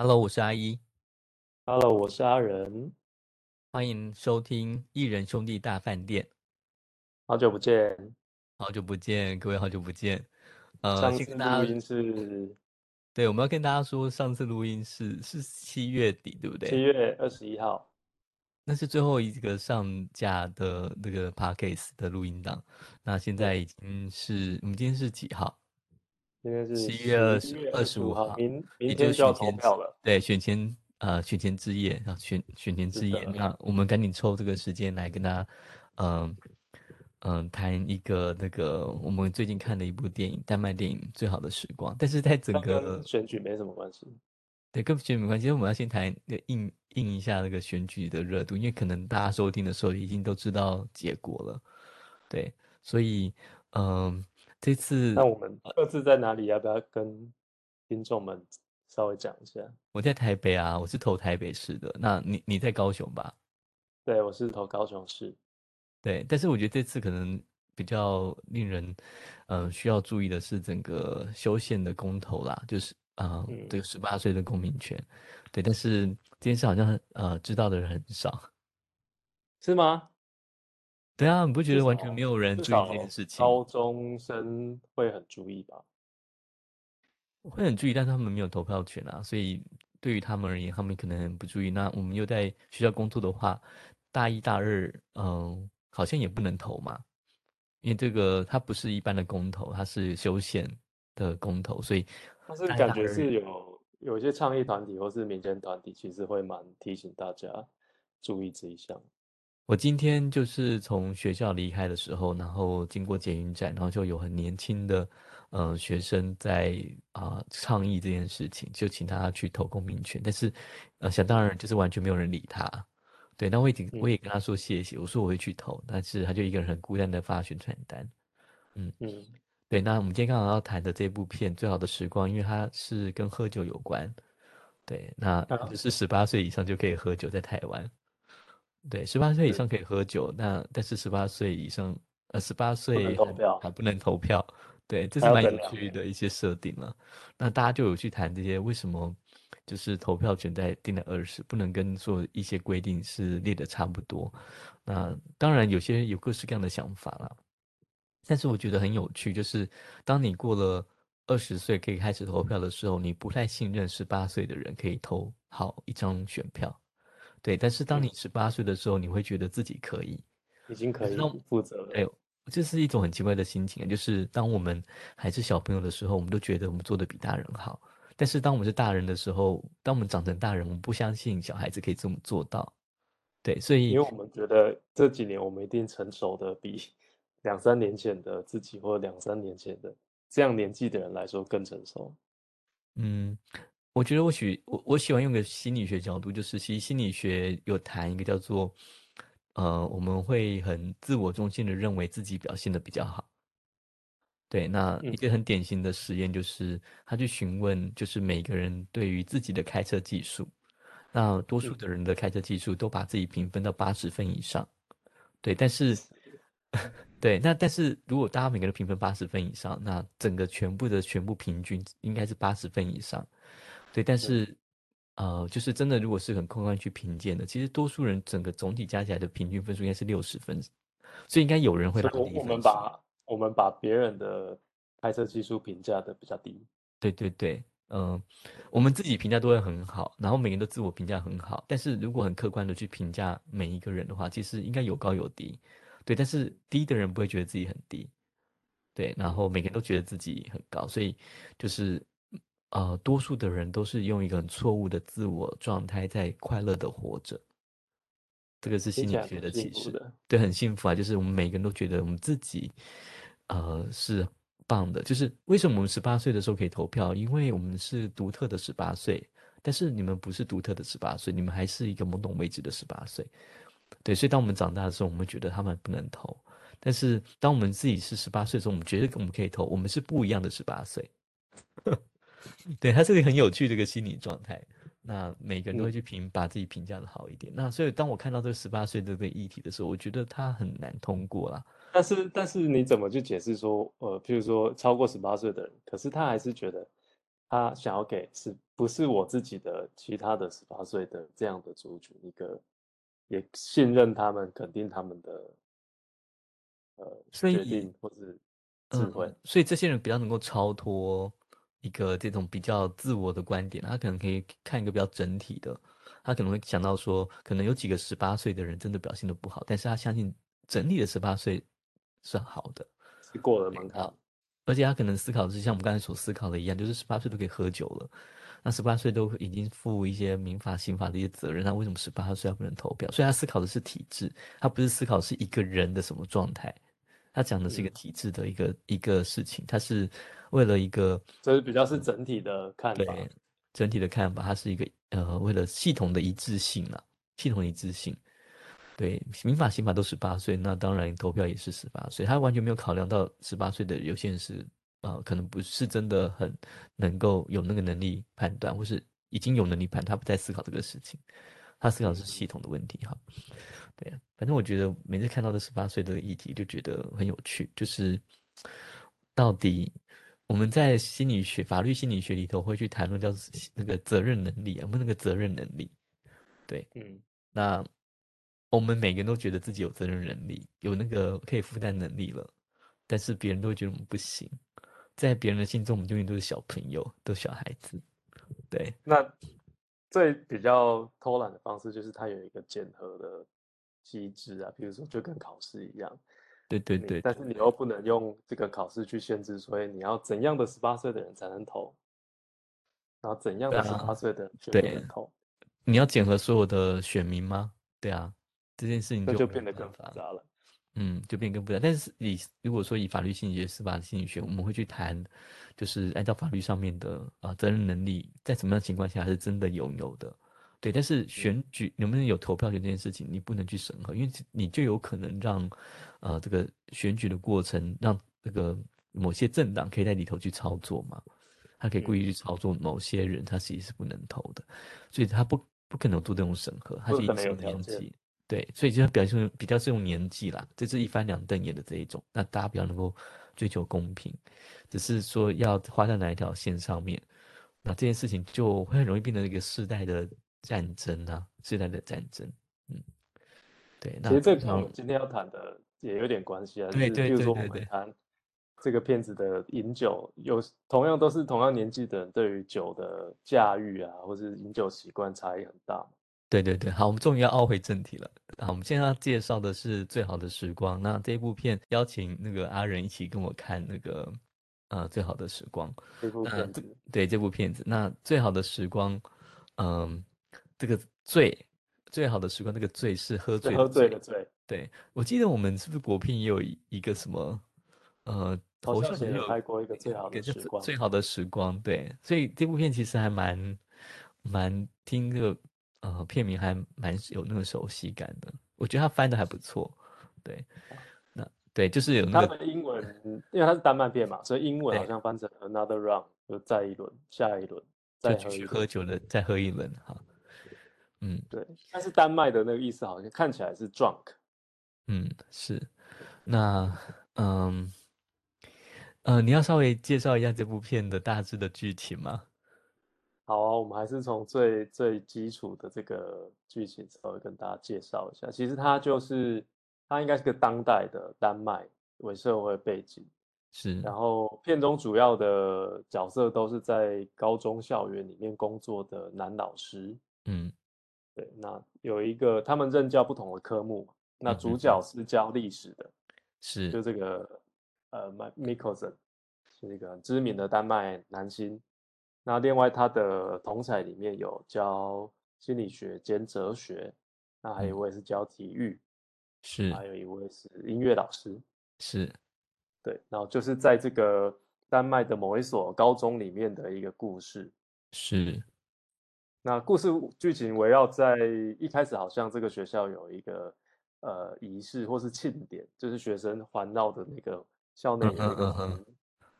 Hello，我是阿一，Hello，我是阿仁，欢迎收听艺人兄弟大饭店。好久不见。好久不见，各位好久不见。呃，上次录音是对，我们要跟大家说，上次录音是是七月底，对不对七对？月二十一号，那是最后一个上架的那个 podcast 的录音档。那现在已经是我们今天是几号？今天是十一月二十11月二十五号，号，明也明天就要投票了。对，选前呃选前之夜啊，选选前是之夜。那我们赶紧抽这个时间来跟大家，嗯、嗯、谈一个那个我们最近看的一部电影，丹麦电影《最好的时光》。但是在整个选举没什么关系。对跟选举没关系，因为我们要先谈那个应应一下那个选举的热度，因为可能大家收听的时候已经都知道结果了。对，所以嗯、这次那我们各自在哪里？要不要跟听众们稍微讲一下？我在台北啊，我是投台北市的，那你你在高雄吧？对，我是投高雄市。对，但是我觉得这次可能比较令人，呃，需要注意的是整个修宪的公投啦，就是啊、呃，这嗯，个十八岁的公民权，对，但是这件事好像呃知道的人很少，是吗？对啊，你不觉得完全没有人注意这件事情？高中生会很注意吧？会很注意，但是他们没有投票权啊，所以对于他们而言，他们可能很不注意。那我们又在学校工作的话，大一、大二，嗯，好像也不能投嘛，因为这个它不是一般的公投，它是修宪的公投，所以但是感觉是有有一些倡议团体或是民间团体，其实会蛮提醒大家注意这一项。我今天就是从学校离开的时候，然后经过捷运站，然后就有很年轻的呃学生在啊、倡议这件事情，就请他去投公民权，但是呃想当然就是完全没有人理他。对，那我已经我嗯也跟他说谢谢，我说我会去投，但是他就一个人很孤单的发宣传单。嗯，嗯，对，那我们今天刚好要谈的这部片《最好的时光》，因为它是跟喝酒有关。对，那啊，就是十八岁以上就可以喝酒，在台湾。对，十八岁以上可以喝酒，那但是十八岁以上，呃，十八岁还不能投票。对，这是蛮有。趣的一些设定了。那大家就有去谈这些为什么就是投票权在定在二十，不能跟做一些规定是列的差不多。那当然有些有各式各样的想法啦。但是我觉得很有趣，就是当你过了二十岁可以开始投票的时候，你不太信任十八岁的人可以投好一张选票，对。但是当嗯，你十八岁的时候，你会觉得自己可以，已经可但是当以负责了哎了。，这是一种很奇怪的心情啊，就是当我们还是小朋友的时候，我们都觉得我们做的比大人好，但是当我们是大人的时候，当我们长成大人，我们不相信小孩子可以这么做到，对，所以因为我们觉得这几年我们一定成熟的比两三年前的自己或者两三年前的这样年纪的人来说更成熟。嗯，我觉得我许我我喜欢用个心理学角度，就是其实心理学有谈一个叫做，呃，我们会很自我中心的认为自己表现的比较好。对，那一嗯个很典型的实验就是，他去询问，就是每个人对于自己的开车技术，那多数嗯，的人的开车技术都把自己评分到八十分以上。对，但是，对，那但是如果大家每个人评分八十分以上，那整个全部的全部平均应该是八十分以上。对，但嗯，是，呃，就是真的，如果是很客观去评鉴的，其实多数人整个总体加起来的平均分数应该是六十分，所以应该有人会拉所以我我低分数。们把我们把别人的拍摄技术评价的比较低。对对对，嗯、我们自己评价都会很好，然后每个人都自我评价很好，但是如果很客观的去评价每一个人的话，其实应该有高有低，对，但是低的人不会觉得自己很低，对，然后每个人都觉得自己很高，所以就是呃，多数的人都是用一个很错误的自我状态在快乐的活着，这个是心理学的启示。对，很幸福啊，就是我们每个人都觉得我们自己呃是棒的，就是为什么我们十八岁的时候可以投票？因为我们是独特的十八岁，但是你们不是独特的十八岁，你们还是一个懵懂未知的十八岁。对，所以当我们长大的时候，我们觉得他们不能投，但是当我们自己是十八岁的时候，我们觉得我们可以投，我们是不一样的十八岁。对，它是个很有趣的一个心理状态。那每个人都会嗯，去评，把自己评价的好一点。那所以当我看到这个十八岁这个议题的时候，我觉得它很难通过啦。但是但是你怎么去解释说，呃，譬如说超过十八岁的人，可是他还是觉得他想要给是不是我自己的其他的十八岁的这样的族群一个，也信任他们，肯定他们的呃决定或是智慧。嗯，所以这些人比较能够超脱一个这种比较自我的观点，他可能可以看一个比较整体的，他可能会想到说，可能有几个十八岁的人真的表现的不好，但是他相信整体的十八岁是好的，是过了门槛好，而且他可能思考的是像我们刚才所思考的一样，就是十八岁都可以喝酒了，那十八岁都已经负一些民法、刑法的一些责任，那为什么十八岁还不能投票？所以他思考的是体制，他不是思考是一个人的什么状态，他讲的是一个嗯体制的一个一个事情，他是为了一个这是比较是整体的看法。对整体的看法，它是一个呃为了系统的一致性啊，系统一致性。对，民法、刑法都十八岁，那当然投票也是十八岁。他完全没有考量到十八岁的有些人是呃，可能不是真的很能够有那个能力判断，或是已经有能力判断，他不再思考这个事情，他思考的是系统的问题哈。对啊，反正我觉得每次看到这十八岁的议题，就觉得很有趣，就是到底我们在心理学、法律心理学里头会去谈论叫那个责任能力啊，我们那个责任能力，对，嗯，那我们每个人都觉得自己有责任能力，有那个可以负担能力了，但是别人都会觉得我们不行，在别人的心中，我们永远都是小朋友，都是小孩子。对，那最比较偷懒的方式就是它有一个检核的机制啊，比如说就跟考试一样，你对对对，但是你又不能用这个考试去限制，所以你要怎样的十八岁的人才能投，然后怎样的十八啊岁的人却不能投，你要检核所有的选民吗？对啊，这件事情那就就变得更复杂了。嗯，就变更不了。但是以如果说以法律心理学、司法心理学，我们会去谈，就是按照法律上面的啊、责任能力，在什么样的情况下是真的拥有的。对，但是选举能不能有投票权这件事情，你不能去审核，因为你就有可能让呃这个选举的过程，让这个某些政党可以在里头去操作嘛，他可以故意去操作某些人，他其实是不能投的，所以他不不可能做这种审核，他是一定是有条件年纪。对，所以就是表现比较是用年纪啦，这是一翻两瞪眼的这一种，那大家比较能够追求公平，只是说要花在哪一条线上面，那这件事情就会很容易变成一个世代的战争啊，世代的战争，嗯，对，那其实这通常跟我们今天要谈的也有点关系啊，就是比如说我们谈这个片子的饮酒，有同样都是同样年纪的人，对于酒的驾驭啊，或是饮酒习惯差异很大嘛。对对对，好，我们终于要凹回正题了。好，我们现在要介绍的是《最好的时光》。那这一部片邀请那个阿仁一起跟我看那个呃《最好的时光》。这部片子，对这部片子，那《最好的时光》，嗯，这个最最好的时光，那个醉是喝醉喝醉醉的醉，对，我记得我们是不是国片也有一一个什么呃，好头像也有拍过一个最好的时光，最最好的时光，对，所以这部片其实还蛮蛮听这个呃片名还蛮有那个熟悉感的，我觉得他翻的还不错，对，那对就是有那他个们英文，因为它是丹麦片嘛，所以英文好像翻成 another round，就再一轮，下一轮，就继续再喝。喝酒的再喝一轮哈，嗯对，但是丹麦的那个意思好像看起来是 drunk，嗯是，那嗯呃你要稍微介绍一下这部片的大致的剧情吗？好啊，我们还是从最最基础的这个剧情稍微跟大家介绍一下。其实它就是，它应该是个当代的丹麦为社会背景，是然后片中主要的角色都是在高中校园里面工作的男老师。嗯对，那有一个他们任教不同的科目，那主角是教历史的，是就这个呃 m i k o s e n 是一个很知名的丹麦男星。那另外他的同才里面有教心理学兼哲学，那还有一嗯位是教体育，是。还有一位是音乐老师。是。对，然后就是在这个丹麦的某一所高中里面的一个故事。是。那故事剧情围绕在一开始，好像这个学校有一个呃仪式或是庆典，就是学生环绕的那个校内嗯有一个嗯嗯嗯湖，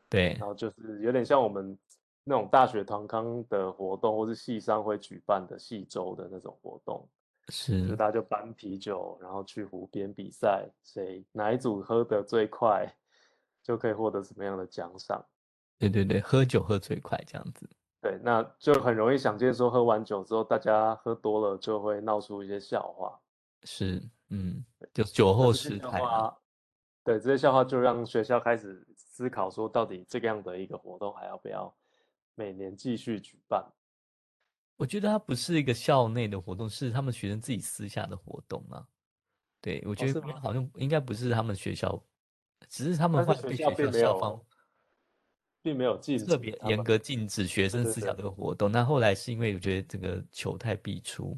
对。然后就是有点像我们那种大学团康的活动，或是系商会举办的系周的那种活动，就是大家就搬啤酒，然后去湖边比赛，谁哪一组喝得最快，就可以获得什么样的奖赏。对对对，喝酒喝最快这样子，对，那就很容易想见说，喝完酒之后，大家喝多了就会闹出一些笑话。是，嗯，就酒后失态。对，这些笑话就让学校开始思考说，到底这个样的一个活动还要不要每年继续举办？我觉得它不是一个校内的活动，是他们学生自己私下的活动啊。对，我觉得好像应该不是他们学校，只是他们会被学校校方。并没有禁止特别严格禁止学生私下这个活动。那后来是因为我觉得这个球太必出，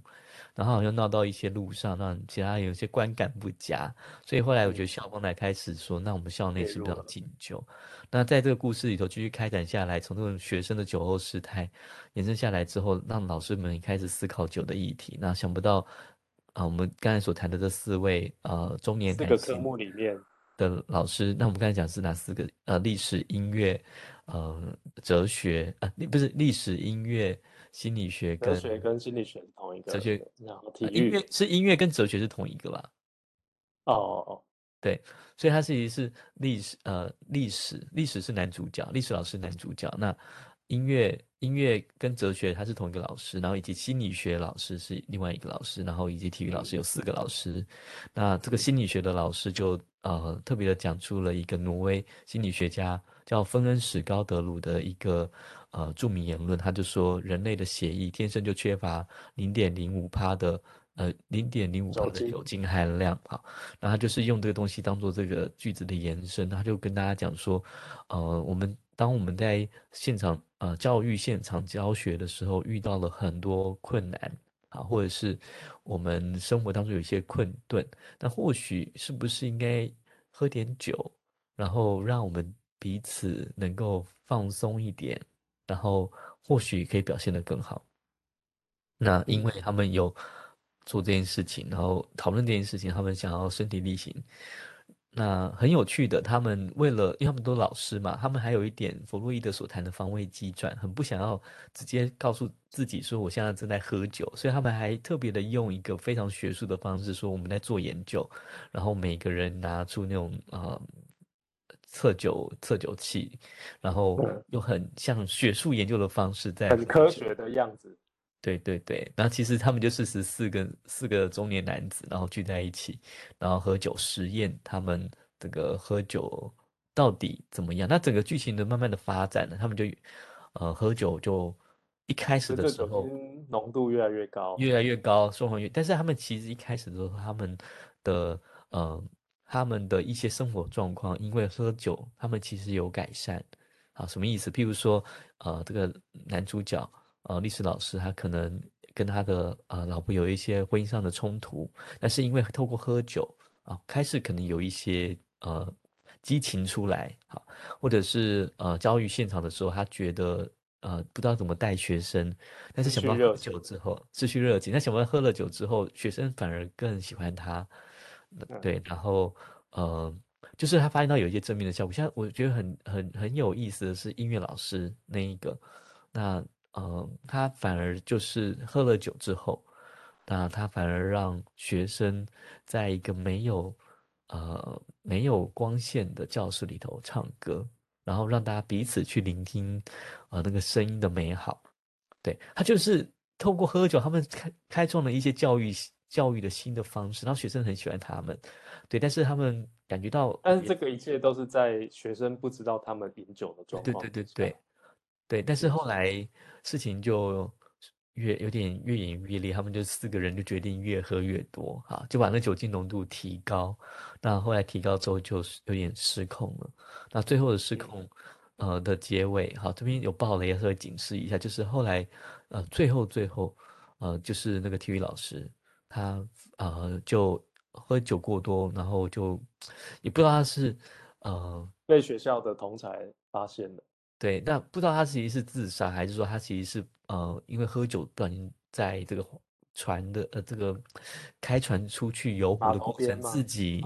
然后又闹到一些路上，让其他有些观感不佳，所以后来我觉得校方才开始说，那我们校内是不是要禁酒？那在这个故事里头继续开展下来，从这种学生的酒后失态延伸下来之后，让老师们开始思考酒的议题。那想不到啊，我们刚才所谈的这四位呃中年四个科目里面。的老师，那我们刚才讲是哪四个？呃，历史、音乐，呃，哲学，呃，不是历史、音乐、心理学跟哲学跟心理学是同一个。哲学，然后体育是音乐跟哲学是同一个吧？哦哦哦，对，所以它其实是历史，呃，历史，历史是男主角，历史老师男主角。那音乐。音乐跟哲学他是同一个老师，然后以及心理学老师是另外一个老师，然后以及体育老师有四个老师。那这个心理学的老师就呃特别的讲出了一个挪威心理学家叫芬恩史高德鲁的一个呃著名言论，他就说人类的血液天生就缺乏零点零五帕的呃零点零五帕的酒精含量啊，那他就是用这个东西当做这个句子的延伸，他就跟大家讲说，呃我们。当我们在现场呃教育现场教学的时候，遇到了很多困难啊，或者是我们生活当中有一些困顿，那或许是不是应该喝点酒，然后让我们彼此能够放松一点，然后或许可以表现得更好。那因为他们有做这件事情，然后讨论这件事情，他们想要身体力行。那很有趣的，他们为了，因为他们都老师嘛，他们还有一点弗洛伊德所谈的防卫机转，很不想要直接告诉自己说我现在正在喝酒，所以他们还特别的用一个非常学术的方式说我们在做研究，然后每个人拿出那种呃测酒测酒器，然后又很像学术研究的方式在很科学的样子。对对对，然后其实他们就是十四个四个中年男子，然后聚在一起，然后喝酒实验他们这个喝酒到底怎么样。那整个剧情的慢慢的发展呢，他们就呃喝酒就一开始的时候浓度越来越高，越来越高，说谎越，但是他们其实一开始的时候，他们的呃他们的一些生活状况，因为喝酒，他们其实有改善。啊，什么意思？譬如说呃这个男主角。呃，历史老师他可能跟他的呃老婆有一些婚姻上的冲突，但是因为透过喝酒啊，开始可能有一些呃激情出来，好，或者是呃教育现场的时候，他觉得呃不知道怎么带学生，但是想不到喝酒之后失去热情，那想不到喝了酒之后，学生反而更喜欢他，对，然后呃就是他发现到有一些正面的效果，像我觉得很很很有意思的是音乐老师那一个，那。呃，他反而就是喝了酒之后，那他反而让学生在一个没有呃没有光线的教室里头唱歌，然后让大家彼此去聆听呃那个声音的美好。对他就是透过喝酒，他们开开创了一些教育教育的新的方式，然后学生很喜欢他们。对，但是他们感觉到，但是这个一切都是在学生不知道他们饮酒的状况。对对对对。对，但是后来事情就越有点越演越烈，他们就四个人就决定越喝越多，哈，就把那酒精浓度提高。那后来提高之后就有点失控了。那最后的失控，呃的结尾，好，这边有爆雷，稍微警示一下，就是后来，呃，最后最后，呃，就是那个体育老师，他呃就喝酒过多，然后就也不知道他是呃被学校的同才发现的。对，那不知道他其实是自杀，还是说他其实是呃，因为喝酒不小心在这个船的呃这个开船出去游湖的过程自己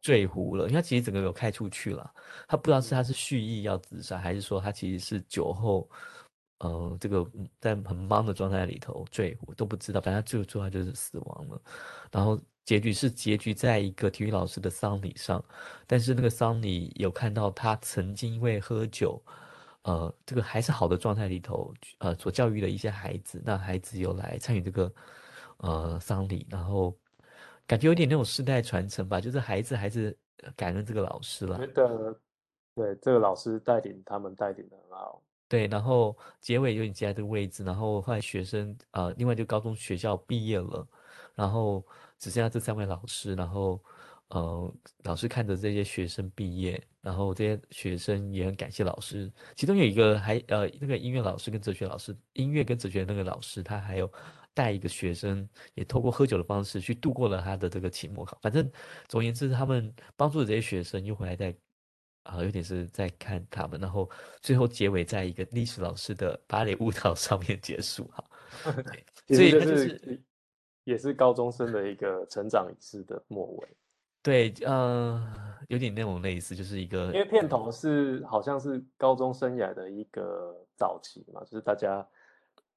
坠湖了。因为他其实整个有开出去了，他不知道是他是蓄意要自杀，还是说他其实是酒后呃这个在很忙的状态里头坠我都不知道，反正最后最后就是死亡了。然后结局是结局在一个体育老师的丧礼上，但是那个丧礼有看到他曾经因为喝酒。呃这个还是好的状态里头，呃所教育的一些孩子，那孩子有来参与这个呃丧礼，然后感觉有点那种世代传承吧，就是孩子还是感恩这个老师了。觉得对这个老师带领他们带领的很好。对，然后结尾有点接在这个位置，然后后来学生呃，另外就高中学校毕业了，然后只剩下这三位老师，然后呃，老师看着这些学生毕业，然后这些学生也很感谢老师，其中有一个还呃那个音乐老师跟哲学老师，音乐跟哲学那个老师，他还有带一个学生，也透过喝酒的方式去度过了他的这个期末考，反正总而言之，他们帮助这些学生又回来在。啊，有点是在看他们，然后最后结尾在一个历史老师的芭蕾舞蹈上面结束哈。所以就是也是高中生的一个成长仪式的末尾。对，呃，有点那种类似，就是一个因为片头是好像是高中生涯的一个早期嘛，就是大家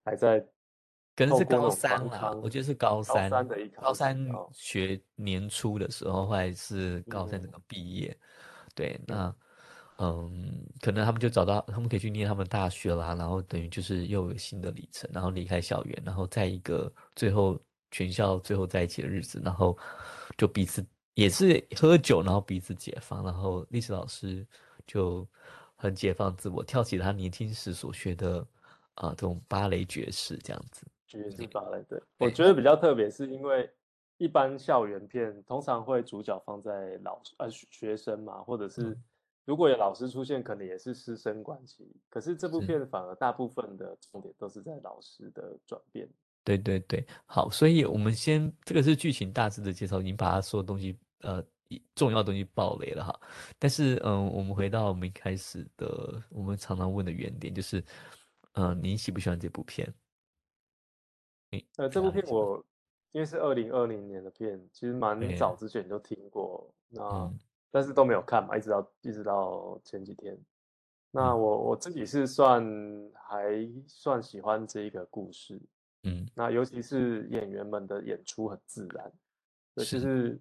还在可能是高三了，我觉得是高三的一高三学年初的时候，后来是高三整个毕业。对，那嗯，可能他们就找到，他们可以去念他们大学啦，然后等于就是又有新的里程，然后离开校园，然后在一个最后全校最后在一起的日子，然后就彼此也是喝酒，然后彼此解放，然后历史老师就很解放自我，跳起他年轻时所学的啊这种芭蕾爵士这样子，爵士芭蕾，对，我觉得比较特别，是因为。一般校园片通常会主角放在老呃学生嘛，或者是如果有老师出现，可能也是师生关系。可是这部片反而大部分的重点都是在老师的转变。对对对，好，所以我们先这个是剧情大致的介绍，已经把它所有东西呃重要的东西爆雷了哈。但是嗯，我们回到我们一开始的我们常常问的原点，就是嗯，你喜不喜欢这部片？呃，这部片我。因为是二零二零年的片，其实蛮早之前就听过，那但是都没有看嘛，一直到一直到前几天。那我我自己是算还算喜欢这一个故事，嗯，那尤其是演员们的演出很自然，就是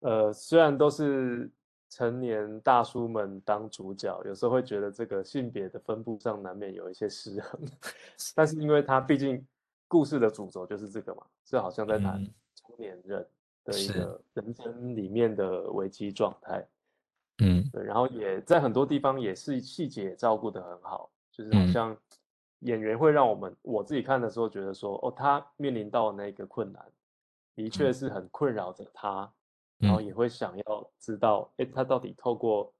呃虽然都是成年大叔们当主角，有时候会觉得这个性别的分布上难免有一些失衡，但是因为他毕竟。故事的主轴就是这个嘛，就好像在谈中年人的一个人生里面的危机状态，嗯，对，然后也在很多地方也是细节照顾得很好，就是好像演员会让我们我自己看的时候觉得说，哦，他面临到那个困难，的确是很困扰着他，然后也会想要知道，哎，他到底透过。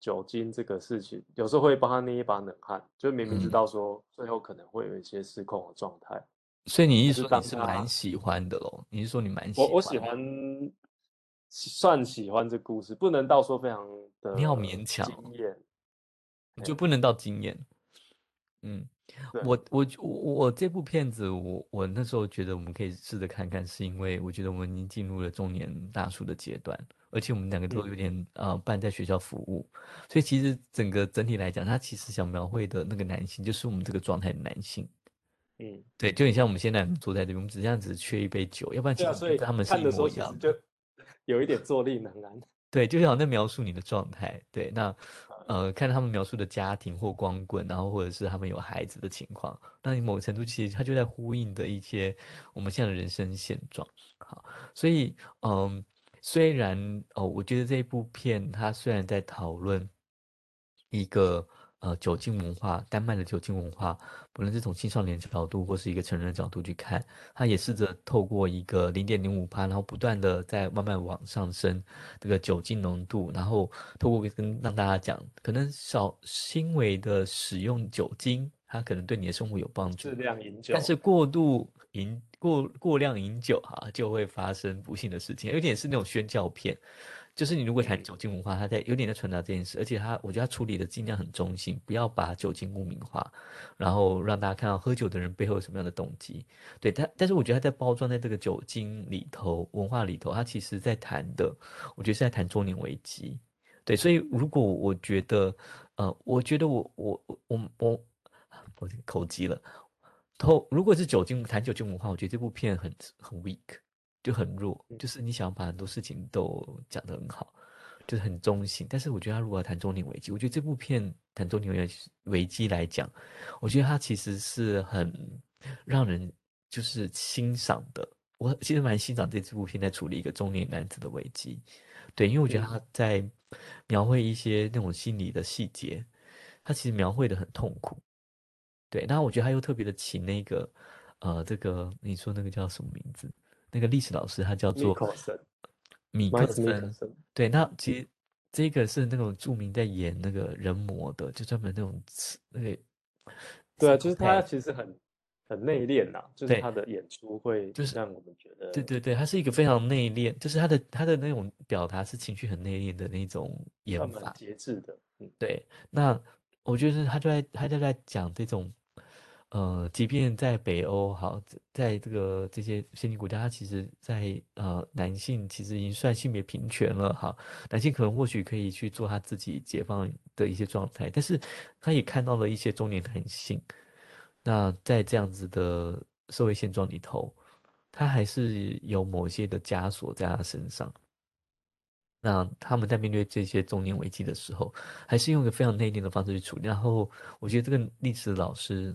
酒精这个事情，有时候会帮他捏一把冷汗，就明明知道说最后可能会有一些失控的状态。所以你意思你是蛮喜欢的喽？你是说你蛮喜我我喜欢，算喜欢这故事，不能到说非常的你要勉强经验，就不能到经验。嗯，我我我我这部片子，我我那时候觉得我们可以试着看看，是因为我觉得我们已经进入了中年大叔的阶段。而且我们两个都有点呃，半在学校服务，所以其实整个整体来讲，他其实想描绘的那个男性，就是我们这个状态的男性。嗯，对，就很像我们现在坐在这边，我们只这样子缺一杯酒，要不然其实他们是一模一样。就 有一点坐立难安。对，就像在描述你的状态。对，那呃，看他们描述的家庭或光棍，然后或者是他们有孩子的情况，那你某个程度其实他就在呼应的一些我们现在的人生现状。好，所以嗯。虽然哦，我觉得这部片它虽然在讨论一个呃酒精文化，丹麦的酒精文化，不论是从青少年角度或是一个成人的角度去看，它也试着透过一个零点零五帕，然后不断的在慢慢往上升这个酒精浓度，然后透过跟让大家讲，可能少轻微的使用酒精，它可能对你的生活有帮助，适量饮酒，但是过度饮。过过量饮酒哈，就会发生不幸的事情，有点是那种宣教片，就是你如果谈酒精文化，他在有点在传达这件事，而且他我觉得他处理的尽量很中性，不要把酒精污名化，然后让大家看到喝酒的人背后有什么样的动机。对，他但是我觉得他在包装在这个酒精里头文化里头，他其实在谈的，我觉得是在谈中年危机。对，所以如果我觉得，呃，我觉得我我我我我口急了。透，如果是酒精谈酒精文化，我觉得这部片很很 weak，就很弱，就是你想要把很多事情都讲得很好，就是很中性。但是我觉得他如果谈中年危机，我觉得这部片谈中年危危机来讲，我觉得他其实是很让人就是欣赏的。我其实蛮欣赏这部片在处理一个中年男子的危机，对，因为我觉得他在描绘一些那种心理的细节，他其实描绘的很痛苦。对，那我觉得他又特别的请那个呃，这个你说那个叫什么名字？那个历史老师他叫做米克森。对，那其实这个是那种著名在演那个人魔的，就专门那种那个。对啊，就是他其实很。很内敛呐，就是他的演出会就是让我们觉得，对对对，他是一个非常内敛，就是他的他的那种表达是情绪很内敛的那种演法，节制的，嗯，对。那我觉得他就在他就在讲这种，呃，即便在北欧，好，在这个这些先进国家，他其实，在呃男性其实已经算性别平权了，哈，男性可能或许可以去做他自己解放的一些状态，但是他也看到了一些中年男性。那在这样子的社会现状里头，他还是有某些的枷锁在他身上。那他们在面对这些中年危机的时候，还是用一个非常内敛的方式去处理。然后，我觉得这个历史老师，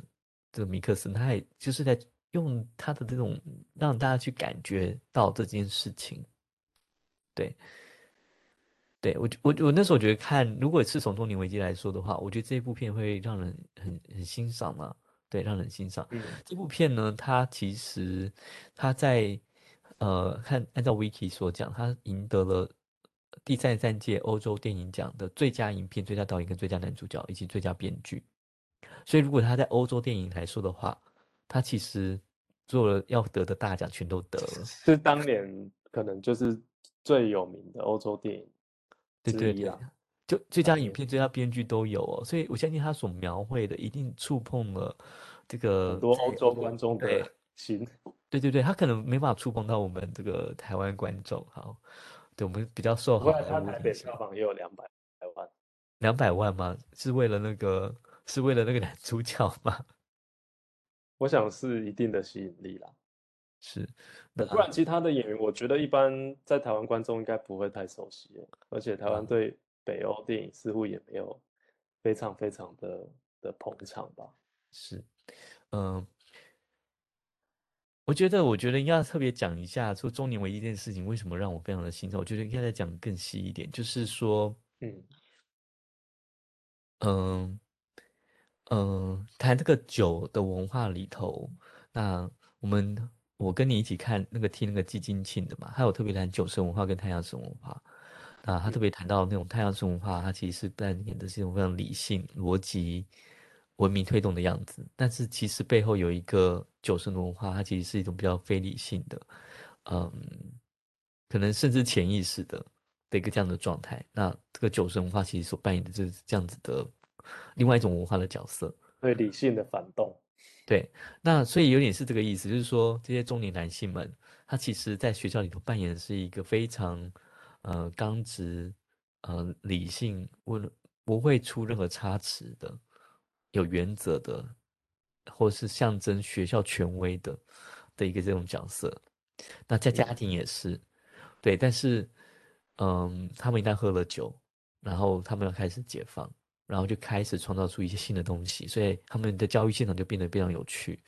这个米克斯，他也就是在用他的这种让大家去感觉到这件事情。对，对我我我那时候觉得看，如果是从中年危机来说的话，我觉得这部片会让人很很欣赏嘛。对，让人欣赏。这部片呢，它其实它在呃，看按照 Wiki 所讲，它赢得了第三十三届欧洲电影奖的最佳影片、最佳导演跟最佳男主角以及最佳编剧。所以，如果他在欧洲电影来说的话，他其实做了要得的大奖全都得了。是当年可能就是最有名的欧洲电影 之一啊。就最佳影片、最佳编剧都有哦，所以我相信他所描绘的一定触碰了这个很多欧洲观众的 心。对对对，他可能没办法触碰到我们这个台湾观众。好，对我们比较受好。他台北票房也有两百万，两百万吗？是为了那个是为了那个男 主角吗？我想是一定的吸引力啦。是，不然其他的演员，我觉得一般在台湾观众应该不会太熟悉，而且台湾对。北欧电影似乎也没有非常非常的的捧场吧？是，嗯，我觉得，我觉得应该特别讲一下，说中年危机这件事情为什么让我非常的心痛。我觉得应该再讲更细一点，就是说，嗯，嗯，嗯，谈这个酒的文化里头，那我们我跟你一起看那个听那个季金庆的嘛，他有特别谈酒神文化跟太阳神文化。啊，他特别谈到那种太阳神文化，它其实是扮演的是一种非常理性、逻辑、文明推动的样子。但是其实背后有一个酒神文化，它其实是一种比较非理性的，嗯，可能甚至潜意识的的一个这样的状态。那这个酒神文化其实所扮演的就是这样子的另外一种文化的角色，对理性的反动。对，那所以有点是这个意思，就是说这些中年男性们，他其实在学校里头扮演的是一个非常。呃，刚直，呃，理性，不不会出任何差池的，有原则的，或是象征学校权威的的一个这种角色。那在家庭也是，对，但是，嗯，他们一旦喝了酒，然后他们要开始解放，然后就开始创造出一些新的东西，所以他们的教育现场就变得非常有趣。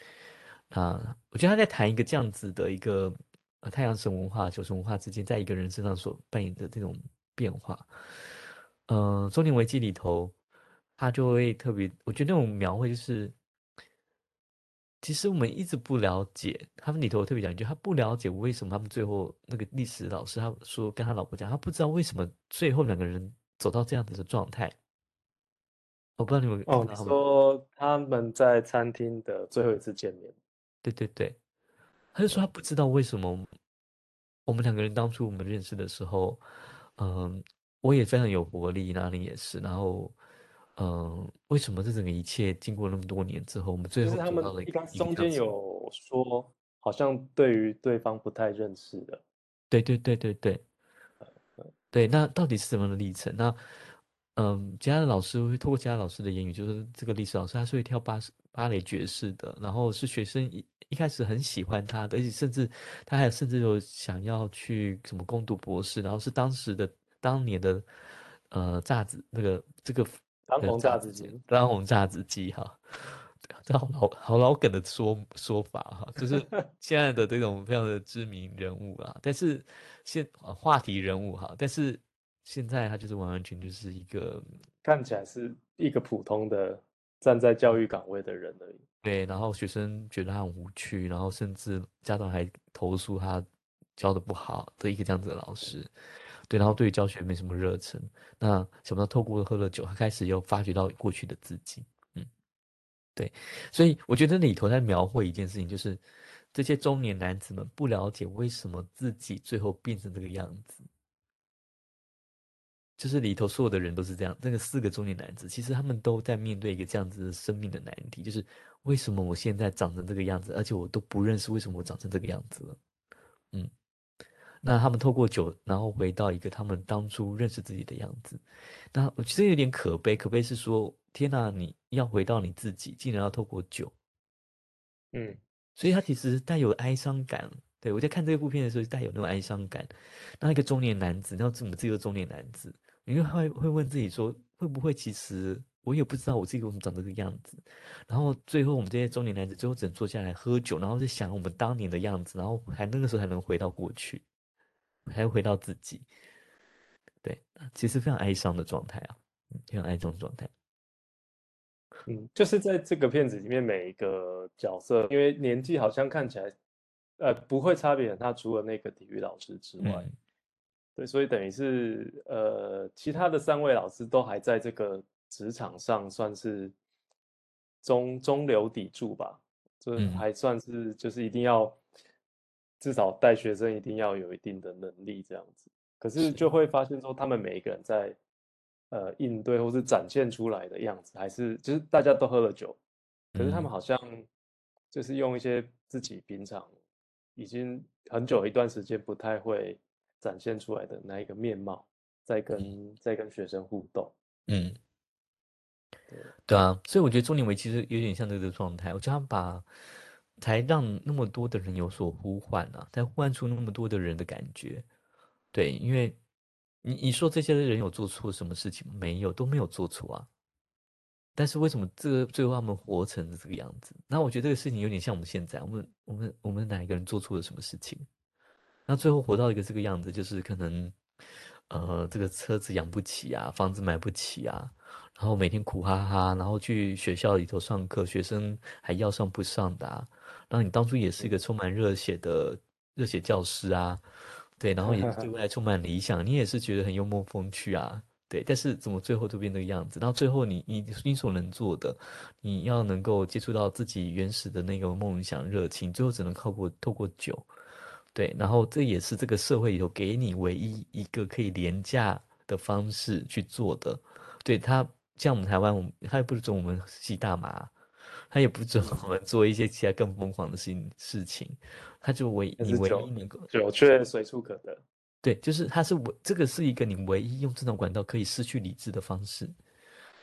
啊，我觉得他在谈一个这样子的一个。呃，太阳神文化、酒神文化之间，在一个人身上所扮演的这种变化，呃，中年危机里头，他就会特别，我觉得那种描绘就是，其实我们一直不了解，他们里头特别讲，就他不了解为什么他们最后那个历史老师他说跟他老婆讲，他不知道为什么最后两个人走到这样子的状态。我不知道你们哦，你说他们在餐厅的最后一次见面，对对对。他就说他不知道为什么我们两个人当初我们认识的时候，嗯，我也非常有活力，那里也是，然后，嗯，为什么这整个一切经过那么多年之后，我们最后他们中间有说，好像对于对方不太认识的，对对对对对，对，那到底是什么样的历程？那，嗯，其他的老师会透过其他老师的言语，就是这个历史老师他是会跳芭芭蕾爵士的，然后是学生一。一开始很喜欢他的，而且甚至他还甚至有想要去什么攻读博士，然后是当时的当年的呃炸子那个这个当红炸子鸡，当红炸子鸡哈，这好老好老梗的说说法哈，就是 现在的这种非常的知名人物啊，但是现话题人物哈，但是现在他就是完完全就是一个看起来是一个普通的站在教育岗位的人而已。对，然后学生觉得他很无趣，然后甚至家长还投诉他教的不好的一个这样子的老师。对，然后对于教学没什么热忱。那想不到透过喝了酒，他开始又发掘到过去的自己。嗯，对，所以我觉得里头在描绘一件事情，就是这些中年男子们不了解为什么自己最后变成这个样子。就是里头所有的人都是这样，那个四个中年男子，其实他们都在面对一个这样子的生命的难题，就是为什么我现在长成这个样子，而且我都不认识为什么我长成这个样子了。嗯，那他们透过酒，然后回到一个他们当初认识自己的样子。那我觉得有点可悲，可悲是说，天哪，你要回到你自己，竟然要透过酒。嗯，所以他其实带有哀伤感。对我在看这部片的时候，带有那种哀伤感。那一个中年男子，然后怎么这个中年男子？因为会会问自己说，会不会其实我也不知道我自己为什么长这个样子？然后最后我们这些中年男子最后只能坐下来喝酒，然后在想我们当年的样子，然后还那个时候还能回到过去，还回到自己。对，其实非常哀伤的状态啊，非常哀伤的状态。嗯，就是在这个片子里面，每一个角色，因为年纪好像看起来，呃，不会差别很大，除了那个体育老师之外。对，所以等于是，呃，其他的三位老师都还在这个职场上，算是中中流砥柱吧，就还算是就是一定要至少带学生一定要有一定的能力这样子。可是就会发现说，他们每一个人在呃应对或是展现出来的样子，还是就是大家都喝了酒，可是他们好像就是用一些自己平常已经很久一段时间不太会。展现出来的那一个面貌，在跟在跟学生互动，嗯，对。啊，所以我觉得中年维其实有点像这个状态，我觉得他把才让那么多的人有所呼唤啊，才呼唤出那么多的人的感觉，对，因为你你说这些人有做错什么事情？没有，都没有做错啊，但是为什么这个最后他们活成这个样子？那我觉得这个事情有点像我们现在，我们我们我们哪一个人做错了什么事情？那最后活到一个这个样子，就是可能，呃，这个车子养不起啊，房子买不起啊，然后每天苦哈哈，然后去学校里头上课，学生还要上不上的。然后你当初也是一个充满热血的热血教师啊，对，然后也对 未来充满理想，你也是觉得很幽默风趣啊，对，但是怎么最后都变那个样子？然后最后你你你所能做的，你要能够接触到自己原始的那个梦想热情，最后只能靠过透过酒。对，然后这也是这个社会里头给你唯一一个可以廉价的方式去做的。对他，像我们台湾，我们他也不准我们吸大麻，他也不准我们做一些其他更疯狂的事情事情，他就唯你唯一能够酒却随处可得。对，就是他是唯这个是一个你唯一用这种管道可以失去理智的方式。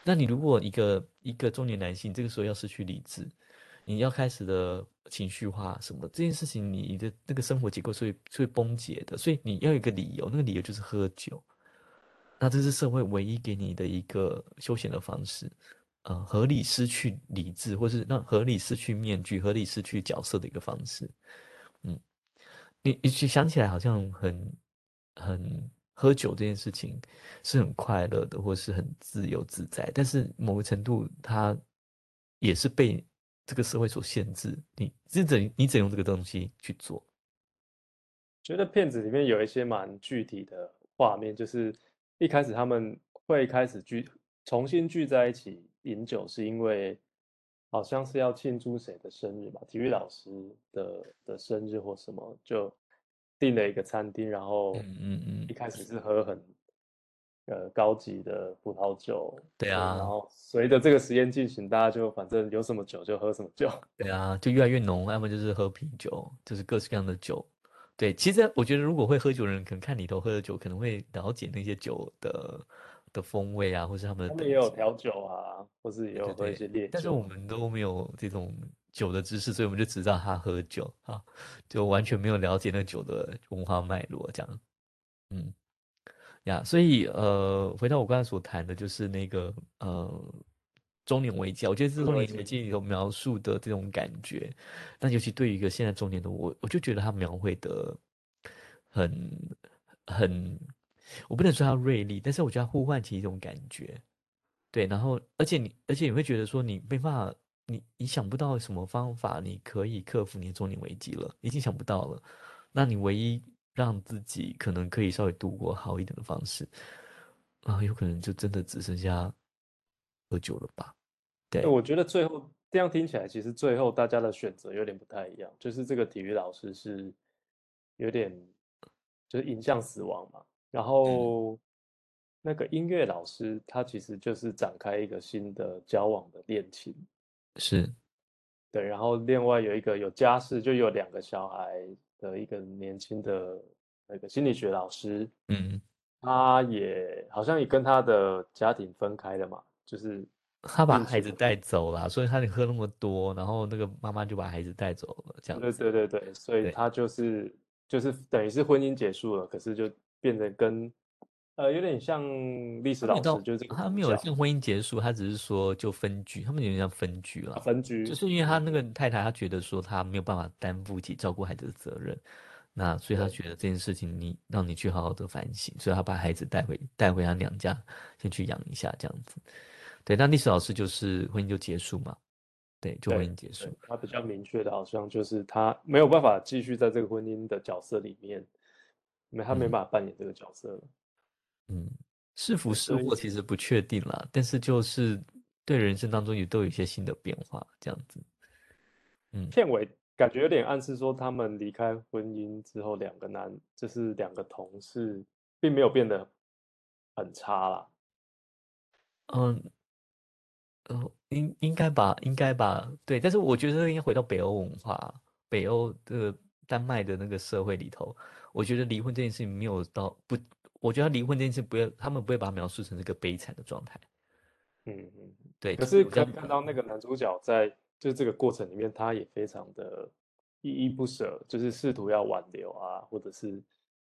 那你如果一个一个中年男性这个时候要失去理智。你要开始的情绪化什么这件事情，你的那个生活结构是会是会崩解的，所以你要有一个理由，那个理由就是喝酒。那这是社会唯一给你的一个休闲的方式，呃，合理失去理智，或是让合理失去面具、合理失去角色的一个方式。嗯，你你想起来好像很很喝酒这件事情是很快乐的，或是很自由自在，但是某个程度它也是被。这个社会所限制，你是怎你怎用这个东西去做？觉得片子里面有一些蛮具体的画面，就是一开始他们会开始聚重新聚在一起饮酒，是因为好像是要庆祝谁的生日吧，体育老师的的生日或什么，就订了一个餐厅，然后嗯嗯嗯，一开始是喝很。呃，高级的葡萄酒，对啊，然后随着这个实验进行，大家就反正有什么酒就喝什么酒，对啊，就越来越浓，要么就是喝啤酒，就是各式各样的酒。对，其实我觉得如果会喝酒的人，可能看里头喝的酒，可能会了解那些酒的的风味啊，或是他们。他们也有调酒啊，或是也有喝一些烈酒。但是我们都没有这种酒的知识，所以我们就只知道他喝酒啊，就完全没有了解那酒的文化脉络这样。嗯。呀，所以呃，回到我刚才所谈的，就是那个呃中年危机。我觉得这中年危机里头描述的这种感觉，那尤其对于一个现在中年的我，我就觉得他描绘的很很，我不能说他锐利，但是我觉得他呼唤起一种感觉。对，然后而且你而且你会觉得说你没办法，你你想不到什么方法你可以克服你的中年危机了，已经想不到了。那你唯一。让自己可能可以稍微度过好一点的方式，啊，有可能就真的只剩下喝酒了吧？对，我觉得最后这样听起来，其实最后大家的选择有点不太一样。就是这个体育老师是有点就是影像死亡嘛，然后那个音乐老师他其实就是展开一个新的交往的恋情，是对，然后另外有一个有家室，就有两个小孩。的一个年轻的那个心理学老师，嗯，他也好像也跟他的家庭分开了嘛，就是他把孩子带走了，所以他你喝那么多，然后那个妈妈就把孩子带走了，这样。对对对对，所以他就是就是等于是婚姻结束了，可是就变得跟。呃，有点像历史老师，就是他没有像婚姻结束，他只是说就分居，他们有点像分居了。分居就是因为他那个太太，他觉得说他没有办法担负起照顾孩子的责任，那所以他觉得这件事情你让你去好好的反省，所以他把孩子带回带回他娘家，先去养一下这样子。对，那历史老师就是婚姻就结束嘛，对，就婚姻结束。他比较明确的，好像就是他没有办法继续在这个婚姻的角色里面，没他没办法扮演这个角色了。嗯，是福是祸其实不确定啦，但是就是对人生当中也都有一些新的变化，这样子。嗯，片尾感觉有点暗示说，他们离开婚姻之后，两个男就是两个同事，并没有变得很差啦。嗯，呃，应应该吧，应该吧，对。但是我觉得应该回到北欧文化，北欧的丹麦的那个社会里头，我觉得离婚这件事情没有到不。我觉得离婚这件事不要，他们不会把它描述成这个悲惨的状态。嗯嗯，对。可是可以看到那个男主角在就是这个过程里面，他也非常的依依不舍，就是试图要挽留啊，或者是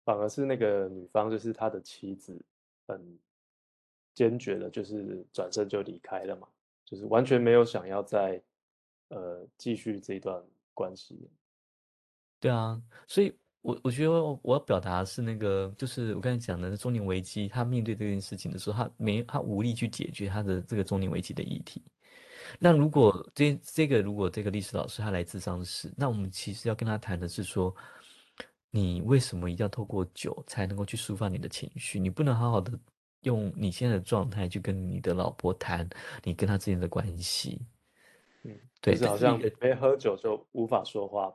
反而是那个女方，就是他的妻子，很坚决的，就是转身就离开了嘛，就是完全没有想要再呃继续这段关系。对啊，所以。我我觉得我要表达是那个，就是我刚才讲的中年危机，他面对这件事情的时候，他没他无力去解决他的这个中年危机的议题。那如果这这个如果这个历史老师他来自商时，那我们其实要跟他谈的是说，你为什么一定要透过酒才能够去抒发你的情绪？你不能好好的用你现在的状态去跟你的老婆谈你跟他之间的关系。嗯，对，好像没喝酒就无法说话。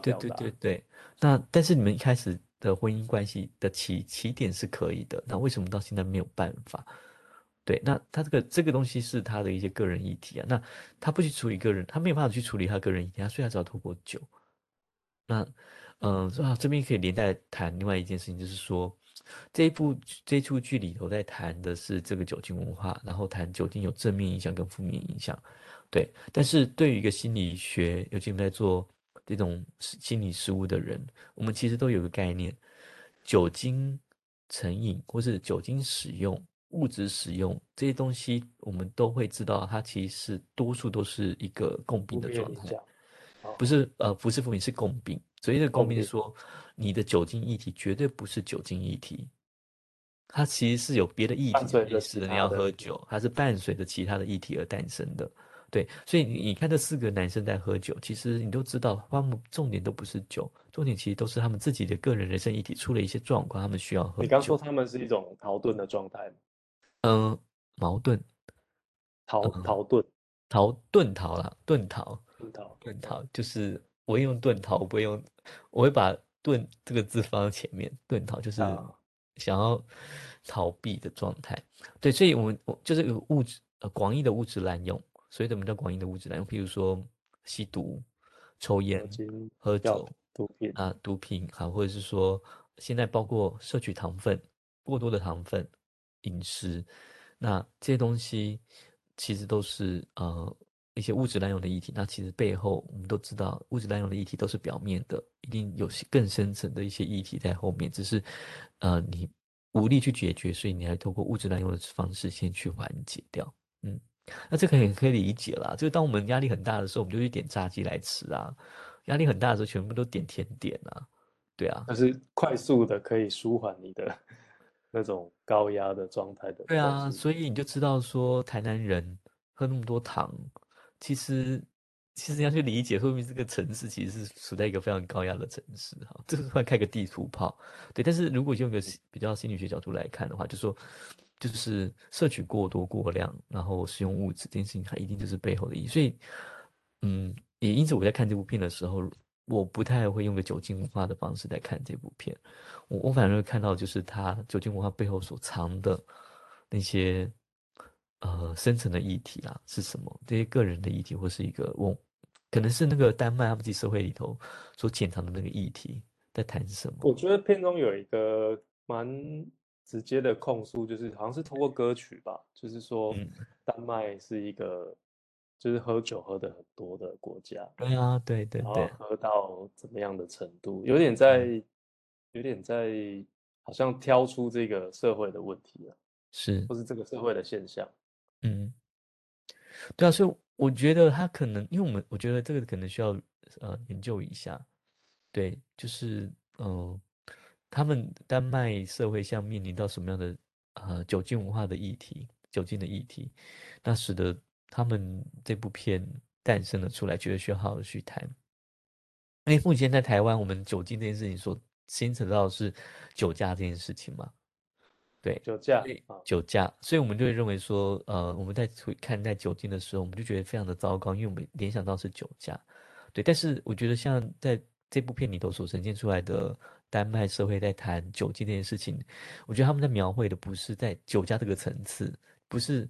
对对对对对，那但是你们一开始的婚姻关系的起起点是可以的，那为什么到现在没有办法？对，那他这个这个东西是他的一些个人议题啊，那他不去处理个人，他没有办法去处理他个人议题，他所以他只要透过酒。那嗯啊，这边可以连带谈另外一件事情，就是说这一部这出剧里头在谈的是这个酒精文化，然后谈酒精有正面影响跟负面影响，对，但是对于一个心理学，尤其我们在做。这种心理事物的人，我们其实都有个概念：酒精成瘾或是酒精使用、物质使用这些东西，我们都会知道，它其实多数都是一个共病的状态，不是呃不是负面是共病。所以这个共病是说，你的酒精议题绝对不是酒精议题，它其实是有别的议题的，是你要喝酒，它是伴随着其他的议题而诞生的。对，所以你你看这四个男生在喝酒，其实你都知道，他们重点都不是酒，重点其实都是他们自己的个人人生议题出了一些状况，他们需要喝。你刚说他们是一种逃遁的状态嗯，矛盾，逃逃遁，逃遁逃了，遁逃，遁逃，遁逃，就是我会用遁逃，我不会用，我会把遁这个字放在前面，遁逃就是想要逃避的状态。对，所以我们我就是有物质。呃，广义的物质滥用，所以怎么叫广义的物质滥用？譬如说吸毒、抽烟、喝酒、毒品啊，毒品啊，或者是说现在包括摄取糖分、过多的糖分、饮食，那这些东西其实都是呃一些物质滥用的议题。那其实背后我们都知道，物质滥用的议题都是表面的，一定有些更深层的一些议题在后面，只是呃你。无力去解决，所以你还透过物质滥用的方式先去缓解掉。嗯，那这个也可以理解啦。就是当我们压力很大的时候，我们就去点炸鸡来吃啊；压力很大的时候，全部都点甜点啊。对啊，但是快速的可以舒缓你的那种高压的状态的。对啊，所以你就知道说，台南人喝那么多糖，其实。其实要去理解，说明这个城市其实是处在一个非常高压的城市哈。这个突然开个地图炮，对。但是如果用一个比较心理学角度来看的话，就说就是摄取过多过量，然后使用物质这件事情，它一定就是背后的意义。所以，嗯，也因此我在看这部片的时候，我不太会用个酒精文化的方式来看这部片。我我反而会看到就是它酒精文化背后所藏的那些呃深层的议题啦是什么？这些个人的议题或是一个我。可能是那个丹麦他们自己社会里头所潜藏的那个议题在谈什么？我觉得片中有一个蛮直接的控诉，就是好像是通过歌曲吧，就是说丹麦是一个就是喝酒喝的很多的国家。对啊，对对对，喝到怎么样的程度，有点在有点在好像挑出这个社会的问题了，是或是这个社会的现象。嗯，对啊，所以。我觉得他可能，因为我们我觉得这个可能需要呃研究一下，对，就是嗯，他们丹麦社会像面临到什么样的呃酒精文化的议题，酒精的议题，那使得他们这部片诞生了出来，觉得需要好好去谈。因为目前在台湾，我们酒精这件事情所牵扯到的是酒驾这件事情嘛。对酒驾，酒驾，所以我们就会认为说，呃，我们在看待酒精的时候，我们就觉得非常的糟糕，因为我们联想到是酒驾。对，但是我觉得像在这部片里头所呈现出来的丹麦社会在谈酒精这件事情，我觉得他们在描绘的不是在酒驾这个层次，不是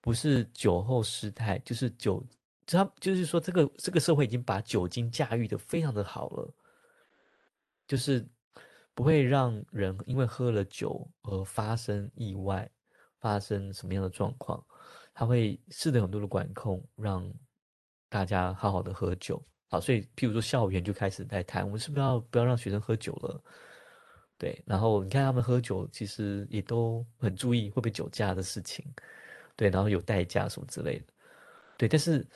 不是酒后失态，就是酒，他就是说这个这个社会已经把酒精驾驭的非常的好了，就是。不会让人因为喝了酒而发生意外，发生什么样的状况？他会试的很多的管控，让大家好好的喝酒。好，所以譬如说校园就开始在谈，我们是不是要不要让学生喝酒了？对，然后你看他们喝酒，其实也都很注意会不会酒驾的事情，对，然后有代驾什么之类的，对，但是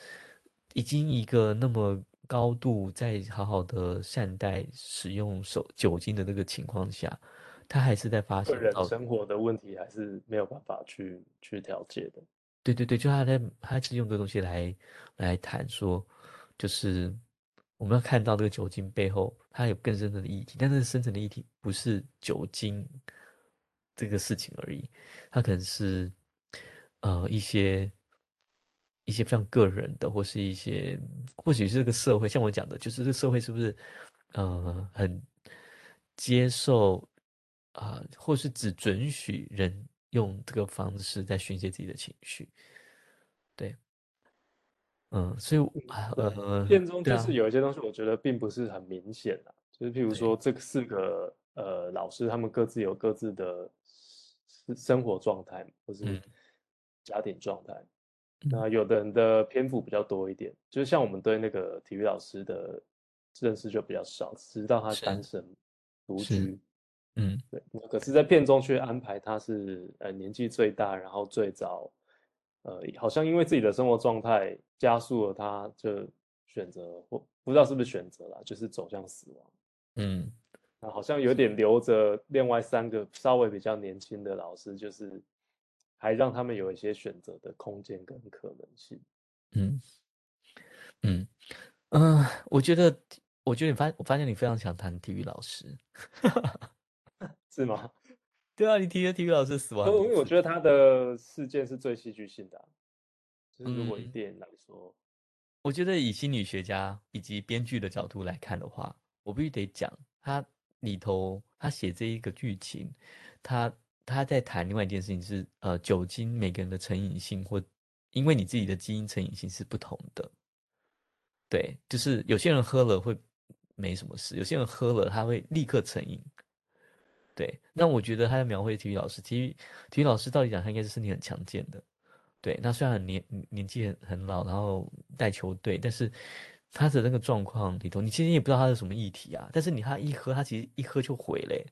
已经一个那么。高度在好好的善待使用手酒精的那个情况下，他还是在发现人生活的问题还是没有办法去去调节的。对对对，就他在他是用这个东西来来谈说，就是我们要看到这个酒精背后，它有更深层的议题，但是深层的议题不是酒精这个事情而已，它可能是呃一些。一些非常个人的，或是一些，或许是这个社会，像我讲的，就是这个社会是不是，呃，很接受啊，或是只准许人用这个方式在宣泄自己的情绪？对，嗯，所以呃，片中就是有一些东西，我觉得并不是很明显的，就是譬如说，这四个呃老师，他们各自有各自的生活状态，或是家庭状态。那。有的人的篇幅比较多一点，就是像我们对那个体育老师的认识就比较少，知道他单。身独居，嗯，对。可是，在片中却安排他是呃年纪最大，然后最早，呃，好像因为自己的生活状态加速了，他就选择或不知道是不是选择了，就是走向死亡。嗯，那好像有点留着另外三个稍微比较年轻的老师，就是。还让他们有一些选择的空间跟可能性。嗯嗯嗯，我觉得，我觉得你发，我发现你非常想谈体育老师，是吗？对啊，你提的体育老师死亡，因为我觉得他的事件是最戏剧性的。就是如果以电影来说，我觉得以心理学家以及编剧的角度来看的话，我必须得讲，他里头他写这一个剧情，他。他在谈另外一件事情是，呃，酒精每个人的成瘾性或因为你自己的基因成瘾性是不同的，对，就是有些人喝了会没什么事，有些人喝了他会立刻成瘾，对。那我觉得他在描绘体育老师，体育体育老师到底讲他应该是身体很强健的，对。那虽然很年年纪很很老，然后带球队，但是他的那个状况里头，你其实也不知道他是什么议题啊。但是你他一喝，他其实一喝就毁嘞，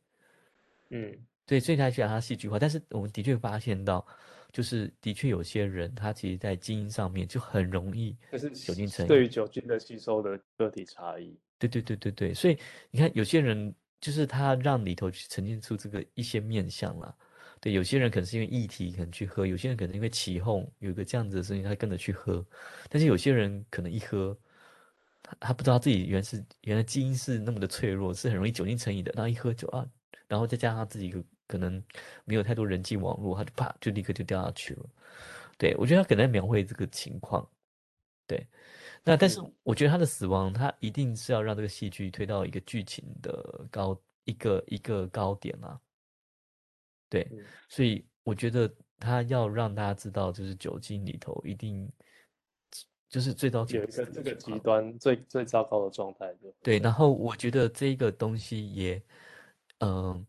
嗯。对，所以他讲他戏剧化，但是我们的确发现到，就是的确有些人他其实在基因上面就很容易，就是酒精成瘾，对于酒精的吸收的个体差异。对对对对对，所以你看有些人就是他让里头去呈现出这个一些面相啦。对，有些人可能是因为议题可能去喝，有些人可能因为起哄有一个这样子的声音，他跟着去喝。但是有些人可能一喝，他不知道自己原是原来基因是那么的脆弱，是很容易酒精成瘾的。然后一喝酒啊，然后再加上自己可能没有太多人际网络，他就啪就立刻就掉下去了。对我觉得他可能在描绘这个情况。对，那但是我觉得他的死亡，他一定是要让这个戏剧推到一个剧情的高一个一个高点啊。对，所以我觉得他要让大家知道，就是酒精里头一定就是最糟有一个这个极端最最糟糕的状态。对，然后我觉得这个东西也，嗯，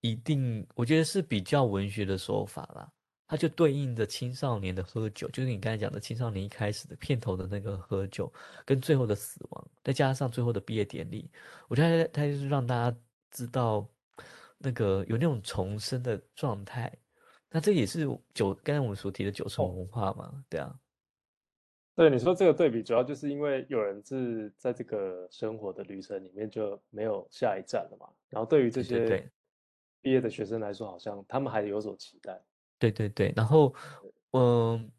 一定我觉得是比较文学的手法啦，它就对应着青少年的喝酒，就是你刚才讲的青少年一开始的片头的那个喝酒，跟最后的死亡，再加上最后的毕业典礼，我觉得它就是让大家知道。那个有那种重生的状态，那这也是酒刚才我们所提的酒城文化嘛？对啊，对你说这个对比，主要就是因为有人是在这个生活的旅程里面就没有下一站了嘛。然后对于这些毕业的学生来说，好像他们还有所期待。对对对，然后嗯。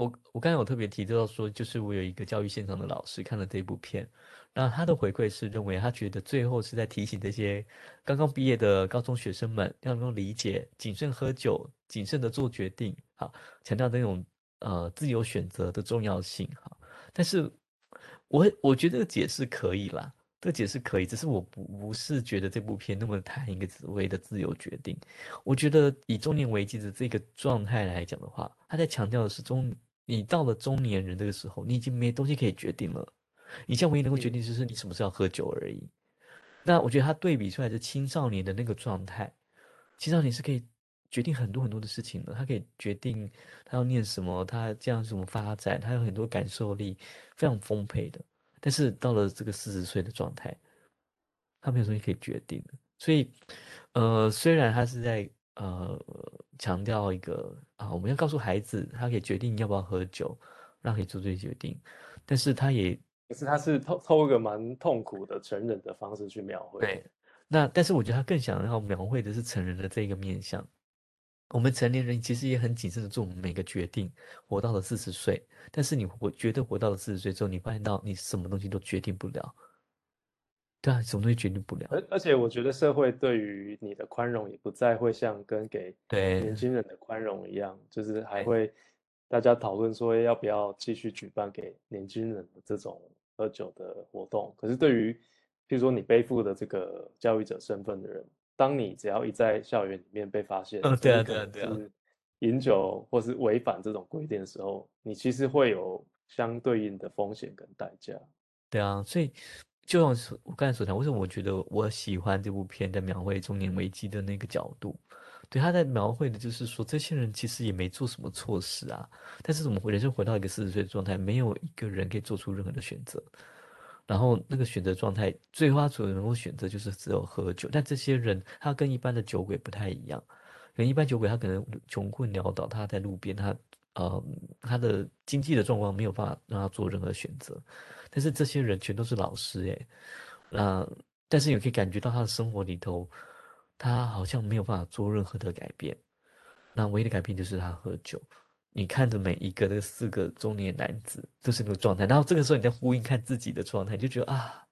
我我刚才有特别提到说，就是我有一个教育现场的老师看了这部片，那他的回馈是认为他觉得最后是在提醒这些刚刚毕业的高中学生们要能够理解谨慎喝酒、谨慎的做决定，好强调那种呃自由选择的重要性哈。但是我我觉得这个解释可以啦，这解释可以，只是我不不是觉得这部片那么谈一个所谓的自由决定。我觉得以中年危机的这个状态来讲的话，他在强调的是中。你到了中年人这个时候，你已经没东西可以决定了。你现在唯一能够决定就是你什么时候喝酒而已。那我觉得他对比出来的青少年的那个状态，青少年是可以决定很多很多的事情的。他可以决定他要念什么，他这样什么发展，他有很多感受力，非常丰沛的。但是到了这个四十岁的状态，他没有东西可以决定的。所以，呃，虽然他是在。呃，强调一个啊，我们要告诉孩子，他可以决定要不要喝酒，让可以做这些决定。但是他也，可是他是透透一个蛮痛苦的成人的方式去描绘。对，那但是我觉得他更想要描绘的是成人的这个面相。我们成年人其实也很谨慎的做每个决定，活到了四十岁。但是你活觉得活到了四十岁之后，你发现到你什么东西都决定不了。对啊，什么东西决定不了。而而且我觉得社会对于你的宽容也不再会像跟给对年轻人的宽容一样，就是还会大家讨论说要不要继续举办给年轻人的这种喝酒的活动。可是对于譬如说你背负的这个教育者身份的人，当你只要一在校园里面被发现，嗯，对啊，对啊，对啊，饮酒或是违反这种规定的时候，你其实会有相对应的风险跟代价。对啊，所以。就像我刚才所讲，为什么我觉得我喜欢这部片在描绘中年危机的那个角度？对，他在描绘的就是说，这些人其实也没做什么错事啊，但是怎么回人生回到一个四十岁的状态，没有一个人可以做出任何的选择。然后那个选择状态，最花所能够选择就是只有喝酒。但这些人他跟一般的酒鬼不太一样，跟一般酒鬼他可能穷困潦倒，他在路边，他呃他的经济的状况没有办法让他做任何选择。但是这些人全都是老师诶，那但是你可以感觉到他的生活里头，他好像没有办法做任何的改变。那唯一的改变就是他喝酒。你看着每一个那四个中年男子都是那个状态，然后这个时候你在呼应看自己的状态，就觉得啊，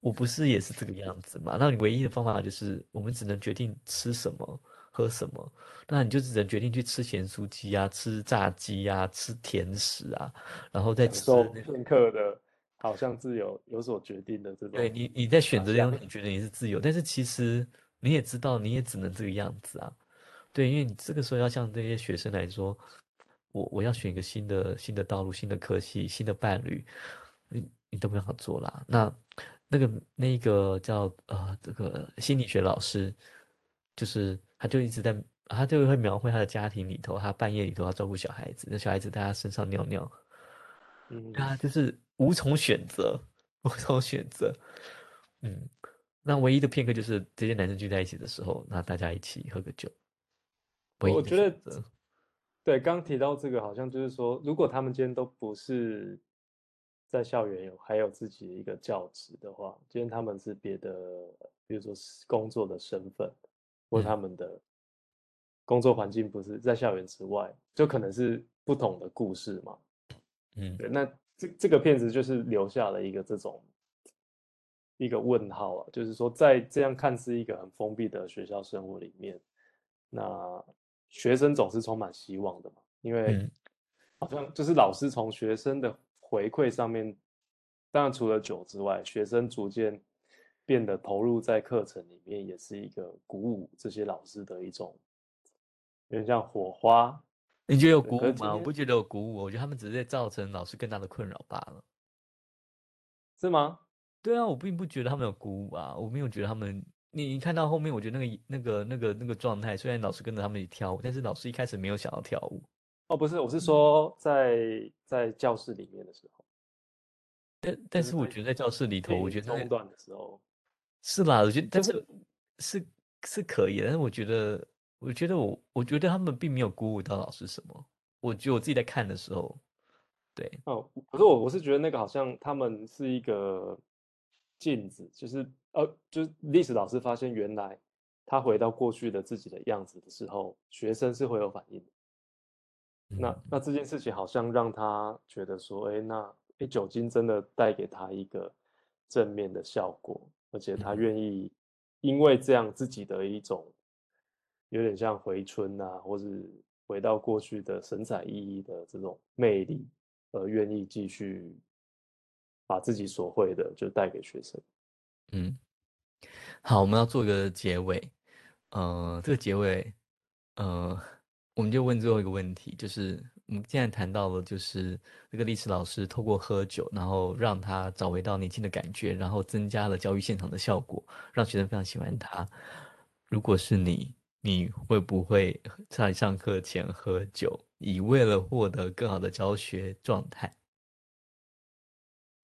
我不是也是这个样子嘛？那你唯一的方法就是我们只能决定吃什么喝什么，那你就只能决定去吃咸酥鸡啊，吃炸鸡啊，吃甜食啊，然后再吃片刻的。好像自由有所决定的这种，对你你在选择这样，你觉得你是自由，但是其实你也知道，你也只能这个样子啊。对，因为你这个时候要像这些学生来说，我我要选一个新的新的道路、新的科系、新的伴侣，你你都没有好做啦。那那个那个叫呃这个心理学老师，就是他就一直在，他就会描绘他的家庭里头，他半夜里头要照顾小孩子，那小孩子在他身上尿尿，嗯，他就是。无从选择，无从选择，嗯，那唯一的片刻就是这些男生聚在一起的时候，那大家一起喝个酒。我觉得，对，刚提到这个，好像就是说，如果他们今天都不是在校园有还有自己的一个教职的话，今天他们是别的，比如说工作的身份，或他们的工作环境不是在校园之外，就可能是不同的故事嘛。嗯，对，那这这个片子就是留下了一个这种。一个问号啊，就是说，在这样看似一个很封闭的学校生活里面，那学生总是充满希望的嘛，因为好像就是老师从学生的回馈上面，当然除了酒之外，学生逐渐变得投入在课程里面，也是一个鼓舞这些老师的一种，有点像火花。你觉得有鼓舞吗？我不觉得有鼓舞，我觉得他们只是在造成老师更大的困扰罢了，是吗？对啊，我并不觉得他们有鼓舞啊，我没有觉得他们。你看到后面，我觉得那个那个那个那个状态，虽然老师跟着他们一起跳舞，但是老师一开始没有想要跳舞。哦，不是，我是说在在教室里面的时候。但但是我觉得在教室里头，我觉得中断的时候是啦，我觉得但是是是可以，但是我觉得我觉得我我觉得他们并没有鼓舞到老师什么。我觉得我自己在看的时候，对哦，可是我我是觉得那个好像他们是一个。镜子就是呃，就是历史老师发现，原来他回到过去的自己的样子的时候，学生是会有反应的。那那这件事情好像让他觉得说，哎，那哎酒精真的带给他一个正面的效果，而且他愿意因为这样自己的一种有点像回春啊，或是回到过去的神采奕奕的这种魅力，而愿意继续。把自己所会的就带给学生。嗯，好，我们要做一个结尾。呃，这个结尾，呃，我们就问最后一个问题，就是我们现在谈到了，就是这个历史老师透过喝酒，然后让他找回到年轻的感觉，然后增加了教育现场的效果，让学生非常喜欢他。如果是你，你会不会在上课前喝酒，以为了获得更好的教学状态？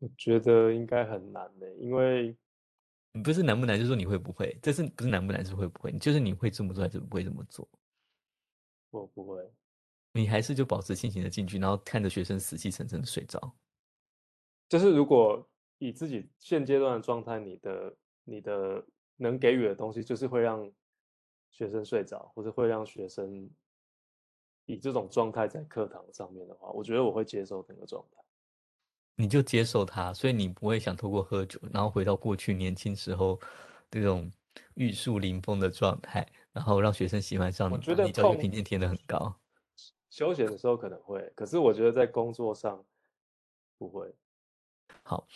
我觉得应该很难的，因为不是难不难，就是说你会不会，这是不是难不难，是会不会，就是你会这么做还是不会这么做？我不会，你还是就保持清醒的进去，然后看着学生死气沉沉的睡着。就是如果以自己现阶段的状态，你的你的能给予的东西，就是会让学生睡着，或者会让学生以这种状态在课堂上面的话，我觉得我会接受那个状态。你就接受它，所以你不会想透过喝酒，然后回到过去年轻时候这种玉树临风的状态，然后让学生喜欢上你，觉得你教育评鉴填的很高。休闲的时候可能会，可是我觉得在工作上不会。好，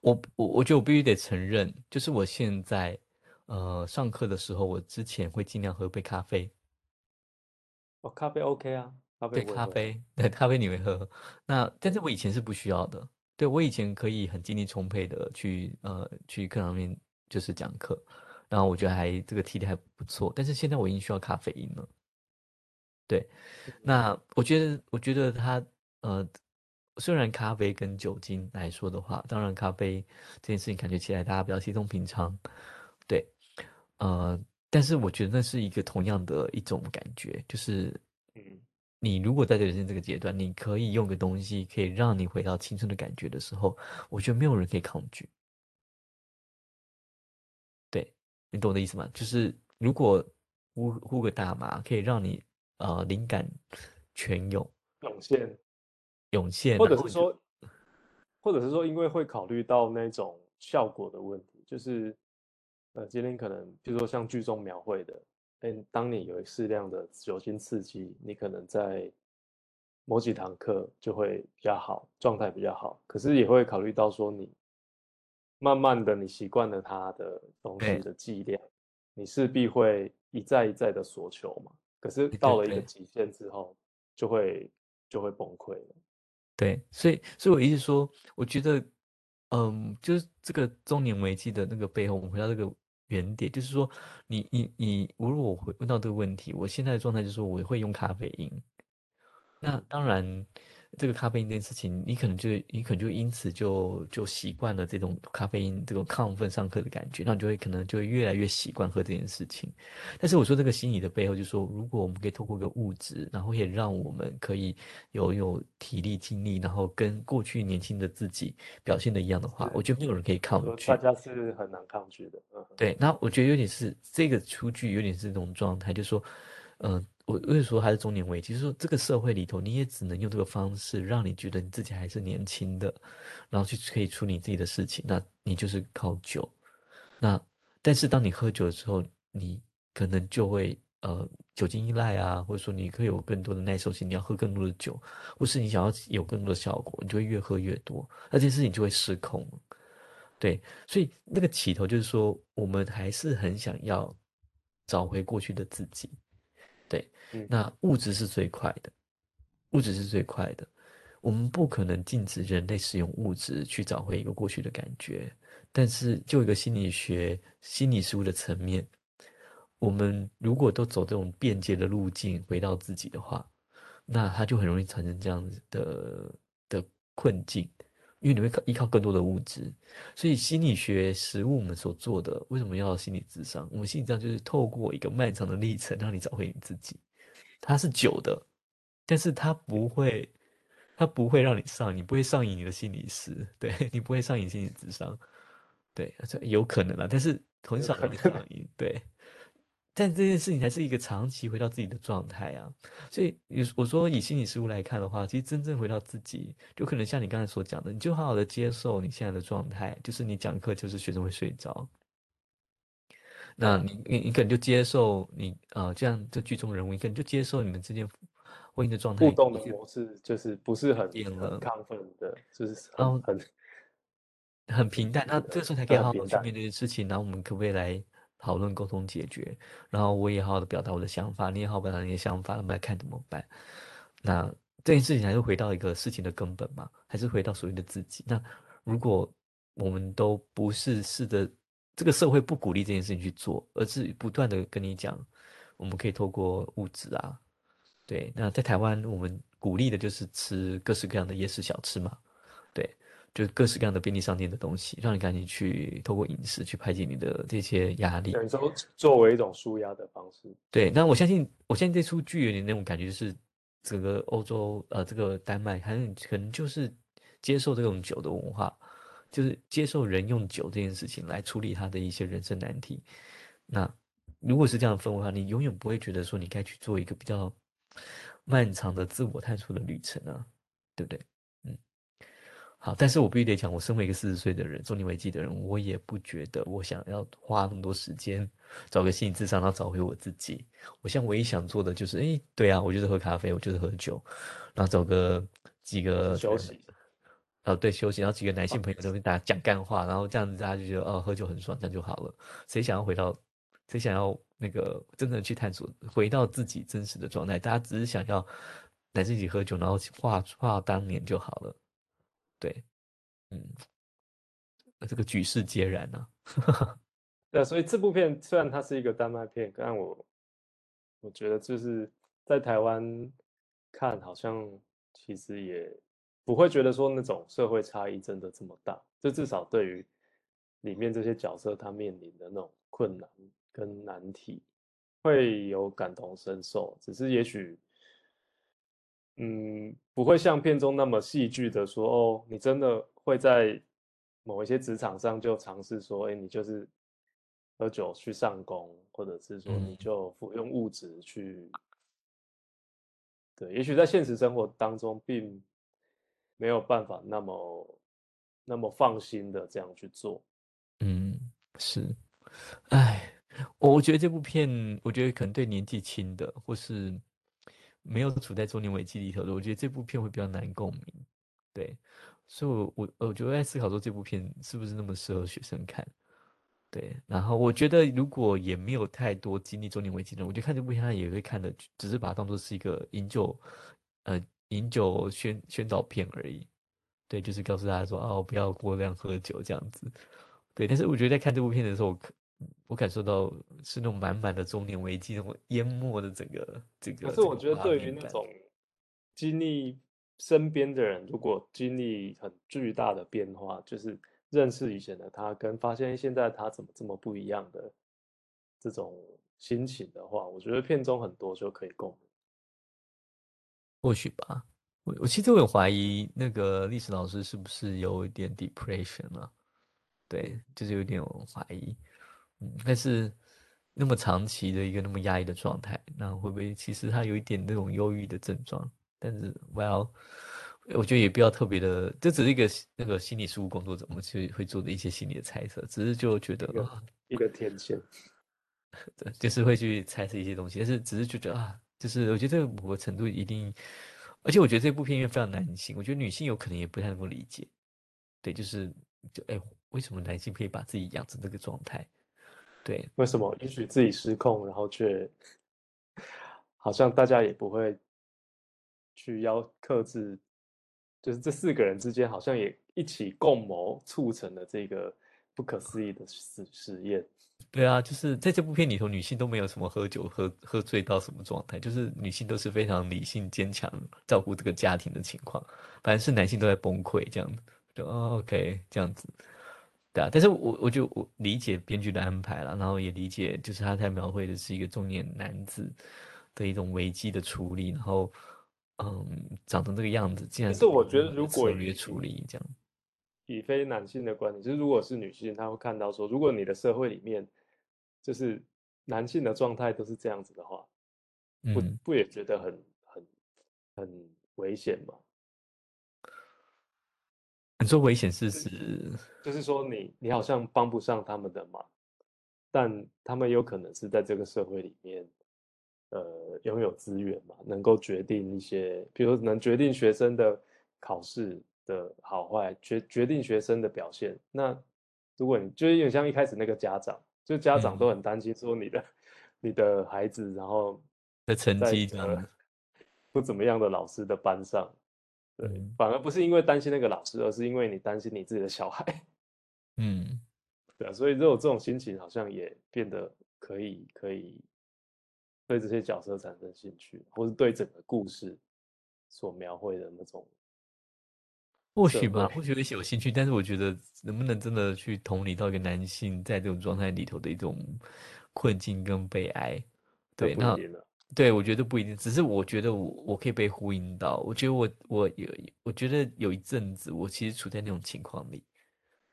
我我我觉得我必须得承认，就是我现在呃上课的时候，我之前会尽量喝杯咖啡。哦，咖啡 OK 啊，咖啡对咖啡，对咖啡你会喝，那但是我以前是不需要的。对我以前可以很精力充沛的去呃去课堂面就是讲课，然后我觉得还这个体力还不错，但是现在我已经需要咖啡因了。对，那我觉得我觉得它呃虽然咖啡跟酒精来说的话，当然咖啡这件事情感觉起来大家比较稀松平常，对，呃，但是我觉得那是一个同样的一种感觉，就是嗯。你如果在人生这个阶段，你可以用个东西可以让你回到青春的感觉的时候，我觉得没有人可以抗拒。对你懂我的意思吗？就是如果呼呼个大麻可以让你呃灵感全涌涌现涌现，或者是说，或者是说，因为会考虑到那种效果的问题，就是呃今天可能比如说像剧中描绘的。哎，当你有适量的酒精刺激，你可能在某几堂课就会比较好，状态比较好。可是也会考虑到说，你慢慢的你习惯了它的东西的剂量，你势必会一再一再的索求嘛。可是到了一个极限之后，就会就会崩溃了。对，所以所以我一直说，我觉得，嗯，就是这个中年危机的那个背后，我们回到这个。原点就是说，你你你，如果我回问到这个问题，我现在的状态就是，我会用咖啡因。那当然，这个咖啡因这件事情，你可能就你可能就因此就就习惯了这种咖啡因这种亢奋上课的感觉，那你就会可能就会越来越习惯喝这件事情。但是我说这个心理的背后，就是说如果我们可以透过一个物质，然后也让我们可以有有体力精力，然后跟过去年轻的自己表现的一样的话，我觉得没有人可以抗拒。大家是很难抗拒的。对，那我觉得有点是这个出剧有点是这种状态，就是说，嗯。我为什么说它是中年危机？就是说，这个社会里头，你也只能用这个方式，让你觉得你自己还是年轻的，然后去可以处理自己的事情。那你就是靠酒。那但是当你喝酒的时候，你可能就会呃酒精依赖啊，或者说你可以有更多的耐受性，你要喝更多的酒，或是你想要有更多的效果，你就会越喝越多，那件事情就会失控。对，所以那个起头就是说，我们还是很想要找回过去的自己。对，那物质是最快的，物质是最快的。我们不可能禁止人类使用物质去找回一个过去的感觉，但是就一个心理学、心理事物的层面，我们如果都走这种便捷的路径回到自己的话，那它就很容易产生这样子的的困境。因为你会靠依靠更多的物质，所以心理学实物我们所做的，为什么要心理智商？我们心理智商就是透过一个漫长的历程，让你找回你自己。它是久的，但是它不会，它不会让你上，你不会上瘾你的心理师，对你不会上瘾心理智商，对，有可能啊，但是很少会上瘾，对。但这件事情还是一个长期回到自己的状态啊，所以我说以心理事物来看的话，其实真正回到自己，就可能像你刚才所讲的，你就好好的接受你现在的状态，就是你讲课就是学生会睡着，那你你你可能就接受你呃这样这剧中人物，你可能就接受你们之间婚姻的状态互动的模式，就是不是很很亢奋的，就是很很很平淡，那这时候才可以好好去面对事情，然后我们可不可以来？讨论、沟通、解决，然后我也好好的表达我的想法，你也好表达你的想法，我们来看怎么办。那这件事情还是回到一个事情的根本嘛？还是回到所谓的自己？那如果我们都不是试着，这个社会不鼓励这件事情去做，而是不断的跟你讲，我们可以透过物质啊，对。那在台湾，我们鼓励的就是吃各式各样的夜市小吃嘛，对。就各式各样的便利商店的东西，让你赶紧去透过饮食去排解你的这些压力，感受作为一种舒压的方式。对，那我相信，我相信这出剧有点那种感觉，就是整个欧洲，呃，这个丹麦，很可能就是接受这种酒的文化，就是接受人用酒这件事情来处理他的一些人生难题。那如果是这样的氛围的话，你永远不会觉得说你该去做一个比较漫长的自我探索的旅程啊，对不对？好，但是我必须得讲，我身为一个四十岁的人，中年危机的人，我也不觉得我想要花那么多时间找个心理智商，然后找回我自己。我现在唯一想做的就是，哎，对啊，我就是喝咖啡，我就是喝酒，然后找个几个休息，呃，对，休息，然后几个男性朋友在跟大家讲干话，然后这样子大家就觉得，哦，喝酒很爽，这样就好了。谁想要回到，谁想要那个真正去探索，回到自己真实的状态？大家只是想要男生一起喝酒，然后画画当年就好了。对，嗯，这个举世皆然呢。对，所以这部片虽然它是一个丹麦片，但我我觉得就是在台湾看，好像其实也不会觉得说那种社会差异真的这么大。就至少对于里面这些角色他面临的那种困难跟难题，会有感同身受。只是也许。嗯，不会像片中那么戏剧的说哦，你真的会在某一些职场上就尝试说，哎，你就是喝酒去上工，或者是说你就服用物质去，对，也许在现实生活当中并没有办法那么那么放心的这样去做。嗯，是，哎，我觉得这部片，我觉得可能对年纪轻的或是。没有处在中年危机里头的，我觉得这部片会比较难共鸣，对，所以，我我我就在思考说，这部片是不是那么适合学生看，对，然后我觉得如果也没有太多经历中年危机的人，我觉得看这部片他也会看的，只是把它当做是一个饮酒，呃，饮酒宣宣导片而已，对，就是告诉大家说，哦，不要过量喝酒这样子，对，但是我觉得在看这部片的时候。感受到是那种满满的中年危机，那种淹没的整个这个。可是我觉得对于那种经历身边的人如果经历很巨大的变化，就是认识以前的他，跟发现现在他怎么这么不一样的这种心情的话，我觉得片中很多就可以共鸣。或许吧，我我其实我有怀疑那个历史老师是不是有一点 depression 啊？对，就是有点怀疑。嗯，但是那么长期的一个那么压抑的状态，那会不会其实他有一点那种忧郁的症状？但是，well，我觉得也不要特别的，这只是一个那个心理事务工作者我们去会做的一些心理的猜测，只是就觉得一个天线，对，就是会去猜测一些东西，但是只是觉得啊。就是我觉得某个程度一定，而且我觉得这部片因为非常男性，我觉得女性有可能也不太能够理解。对，就是就哎，为什么男性可以把自己养成这个状态？对，为什么允许自己失控，然后却好像大家也不会去要克制？就是这四个人之间好像也一起共谋促成了这个不可思议的实实验。对啊，就是在这部片里头，女性都没有什么喝酒喝喝醉到什么状态，就是女性都是非常理性坚强，照顾这个家庭的情况，反正是男性都在崩溃这样子，就 OK 这样子，对啊，但是我我就我理解编剧的安排了，然后也理解就是他在描绘的是一个中年男子的一种危机的处理，然后嗯长成这个样子，竟然是我觉得如果约处理这样。以非男性的观点，就是如果是女性，她会看到说，如果你的社会里面就是男性的状态都是这样子的话，不不也觉得很很很危险吗？你说危险是指，就是说你你好像帮不上他们的忙，但他们有可能是在这个社会里面，呃，拥有资源嘛，能够决定一些，比如能决定学生的考试。的好坏决决定学生的表现。那如果你就是有点像一开始那个家长，就家长都很担心说你的你的孩子，然后的成绩 不怎么样的老师的班上，对，反而不是因为担心那个老师，而是因为你担心你自己的小孩。嗯，对啊，所以这种这种心情好像也变得可以可以对这些角色产生兴趣，或是对整个故事所描绘的那种。或许吧，或许有些有兴趣，但是我觉得能不能真的去同理到一个男性在这种状态里头的一种困境跟悲哀，对，那对我觉得不一定，只是我觉得我我可以被呼应到，我觉得我我有，我觉得有一阵子我其实处在那种情况里，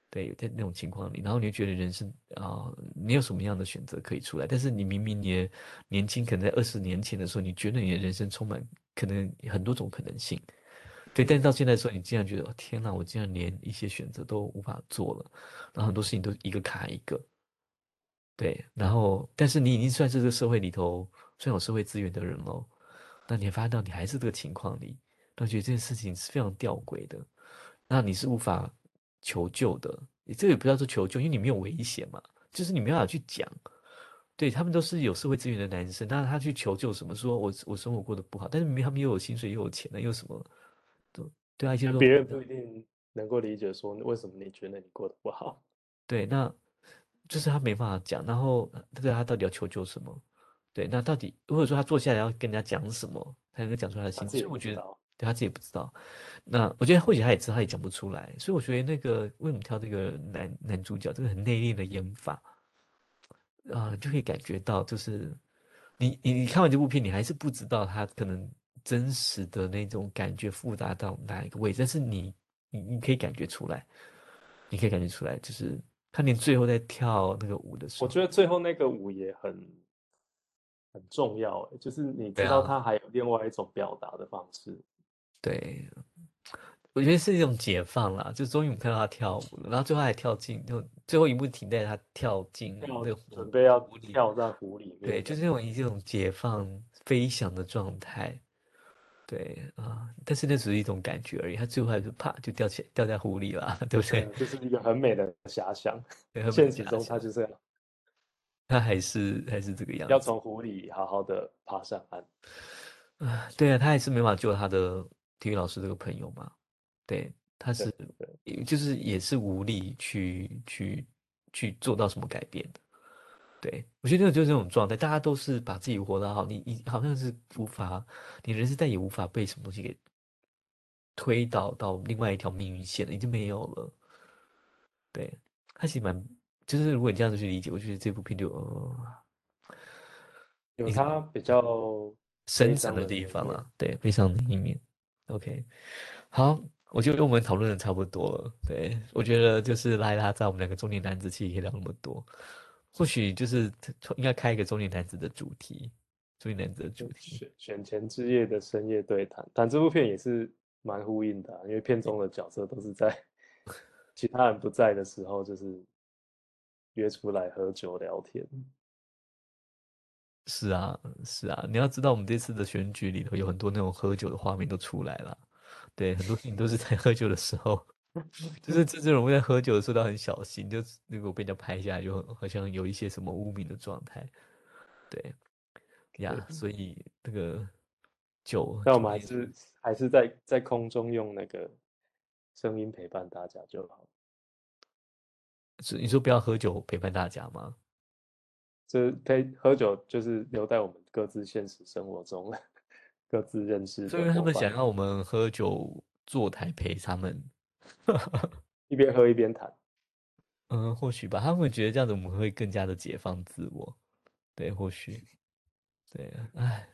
对，在那种情况里，然后你就觉得人生啊，你有什么样的选择可以出来，但是你明明你年轻，可能在二十年前的时候，你觉得你的人生充满可能很多种可能性。对，但是到现在说，你竟然觉得天哪，我竟然连一些选择都无法做了，然后很多事情都一个卡一个。对，然后但是你已经算是这个社会里头算有社会资源的人喽，那你发现到你还是这个情况里，那觉得这件事情是非常吊诡的，那你是无法求救的。你这个也不叫做求救，因为你没有危险嘛，就是你没办法去讲。对他们都是有社会资源的男生，但是他去求救什么？说我我生活过得不好，但是他们又有薪水又有钱的，又什么？对啊，别人不一定能够理解说为什么你觉得你过得不好。对，那就是他没办法讲，然后对他到底要求救什么？对，那到底或者说他坐下来要跟人家讲什么，才能够讲出他的心情？我觉得对他自己也不知道。那我觉得或许他也知道，他也讲不出来。所以我觉得那个为什么挑这个男男主角，这个很内敛的演法啊，就可以感觉到，就是你你你看完这部片，你还是不知道他可能。真实的那种感觉复杂到哪一个位置？但是你你你可以感觉出来，你可以感觉出来，就是他连最后在跳那个舞的时候，我觉得最后那个舞也很很重要，就是你知道他还有另外一种表达的方式。对，我觉得是一种解放啦，就终于我看到他跳舞了，然后最后还跳进，就最后一幕停在他跳进那个准备要跳在湖里面，对，就是那种一种解放飞翔的状态。对啊，但是那只是一种感觉而已，他最后还是啪就掉起掉在湖里了，对不对？这是一个很美的遐想，现实中他就这样，他还是还是这个样子，要从湖里好好的爬上岸。啊，对啊，他还是没法救他的体育老师这个朋友嘛，对，他是就是也是无力去去去做到什么改变的。对，我觉得就是这种状态，大家都是把自己活得好，你你好像是无法，你人生再也无法被什么东西给推倒到另外一条命运线了，已经没有了。对，它其实蛮，就是如果你这样子去理解，我觉得这部片就有它比较深层的地方了。对，悲伤的一面。OK，好，我觉得我们讨论的差不多了。对我觉得就是拉一拉在我们两个中年男子其实可以聊那么多，或许就是应该开一个中年男子的主题。中年男子的主题，选选前之夜的深夜对谈，但这部片也是蛮呼应的，因为片中的角色都是在其他人不在的时候，就是约出来喝酒聊天。是啊，是啊，你要知道，我们这次的选举里头有很多那种喝酒的画面都出来了，对，很多事情都是在喝酒的时候，就是这这种在喝酒的时候都很小心，就如果被人家拍下来，就好像有一些什么污名的状态，对。呀，所以那个酒，那我们还是还是在在空中用那个声音陪伴大家就好。是你说不要喝酒陪伴大家吗？这陪喝酒就是留在我们各自现实生活中，各自认识。所以他们想要我们喝酒坐台陪他们，一边喝一边谈。嗯，或许吧，他们会觉得这样子我们会更加的解放自我。对，或许。对，哎，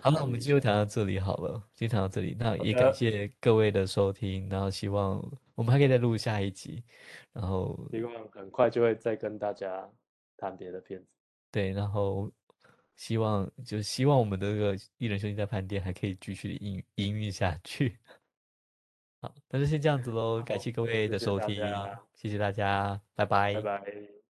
好了，我们今天谈到这里好了，今天谈到这里，那也感谢各位的收听，然后希望我们还可以再录下一集，然后希望很快就会再跟大家谈别的片子。对，然后希望就希望我们的这个艺人兄弟在饭店还可以继续营营运下去。好，那就先这样子喽，感谢各位的收听，谢谢大家，拜拜，拜拜。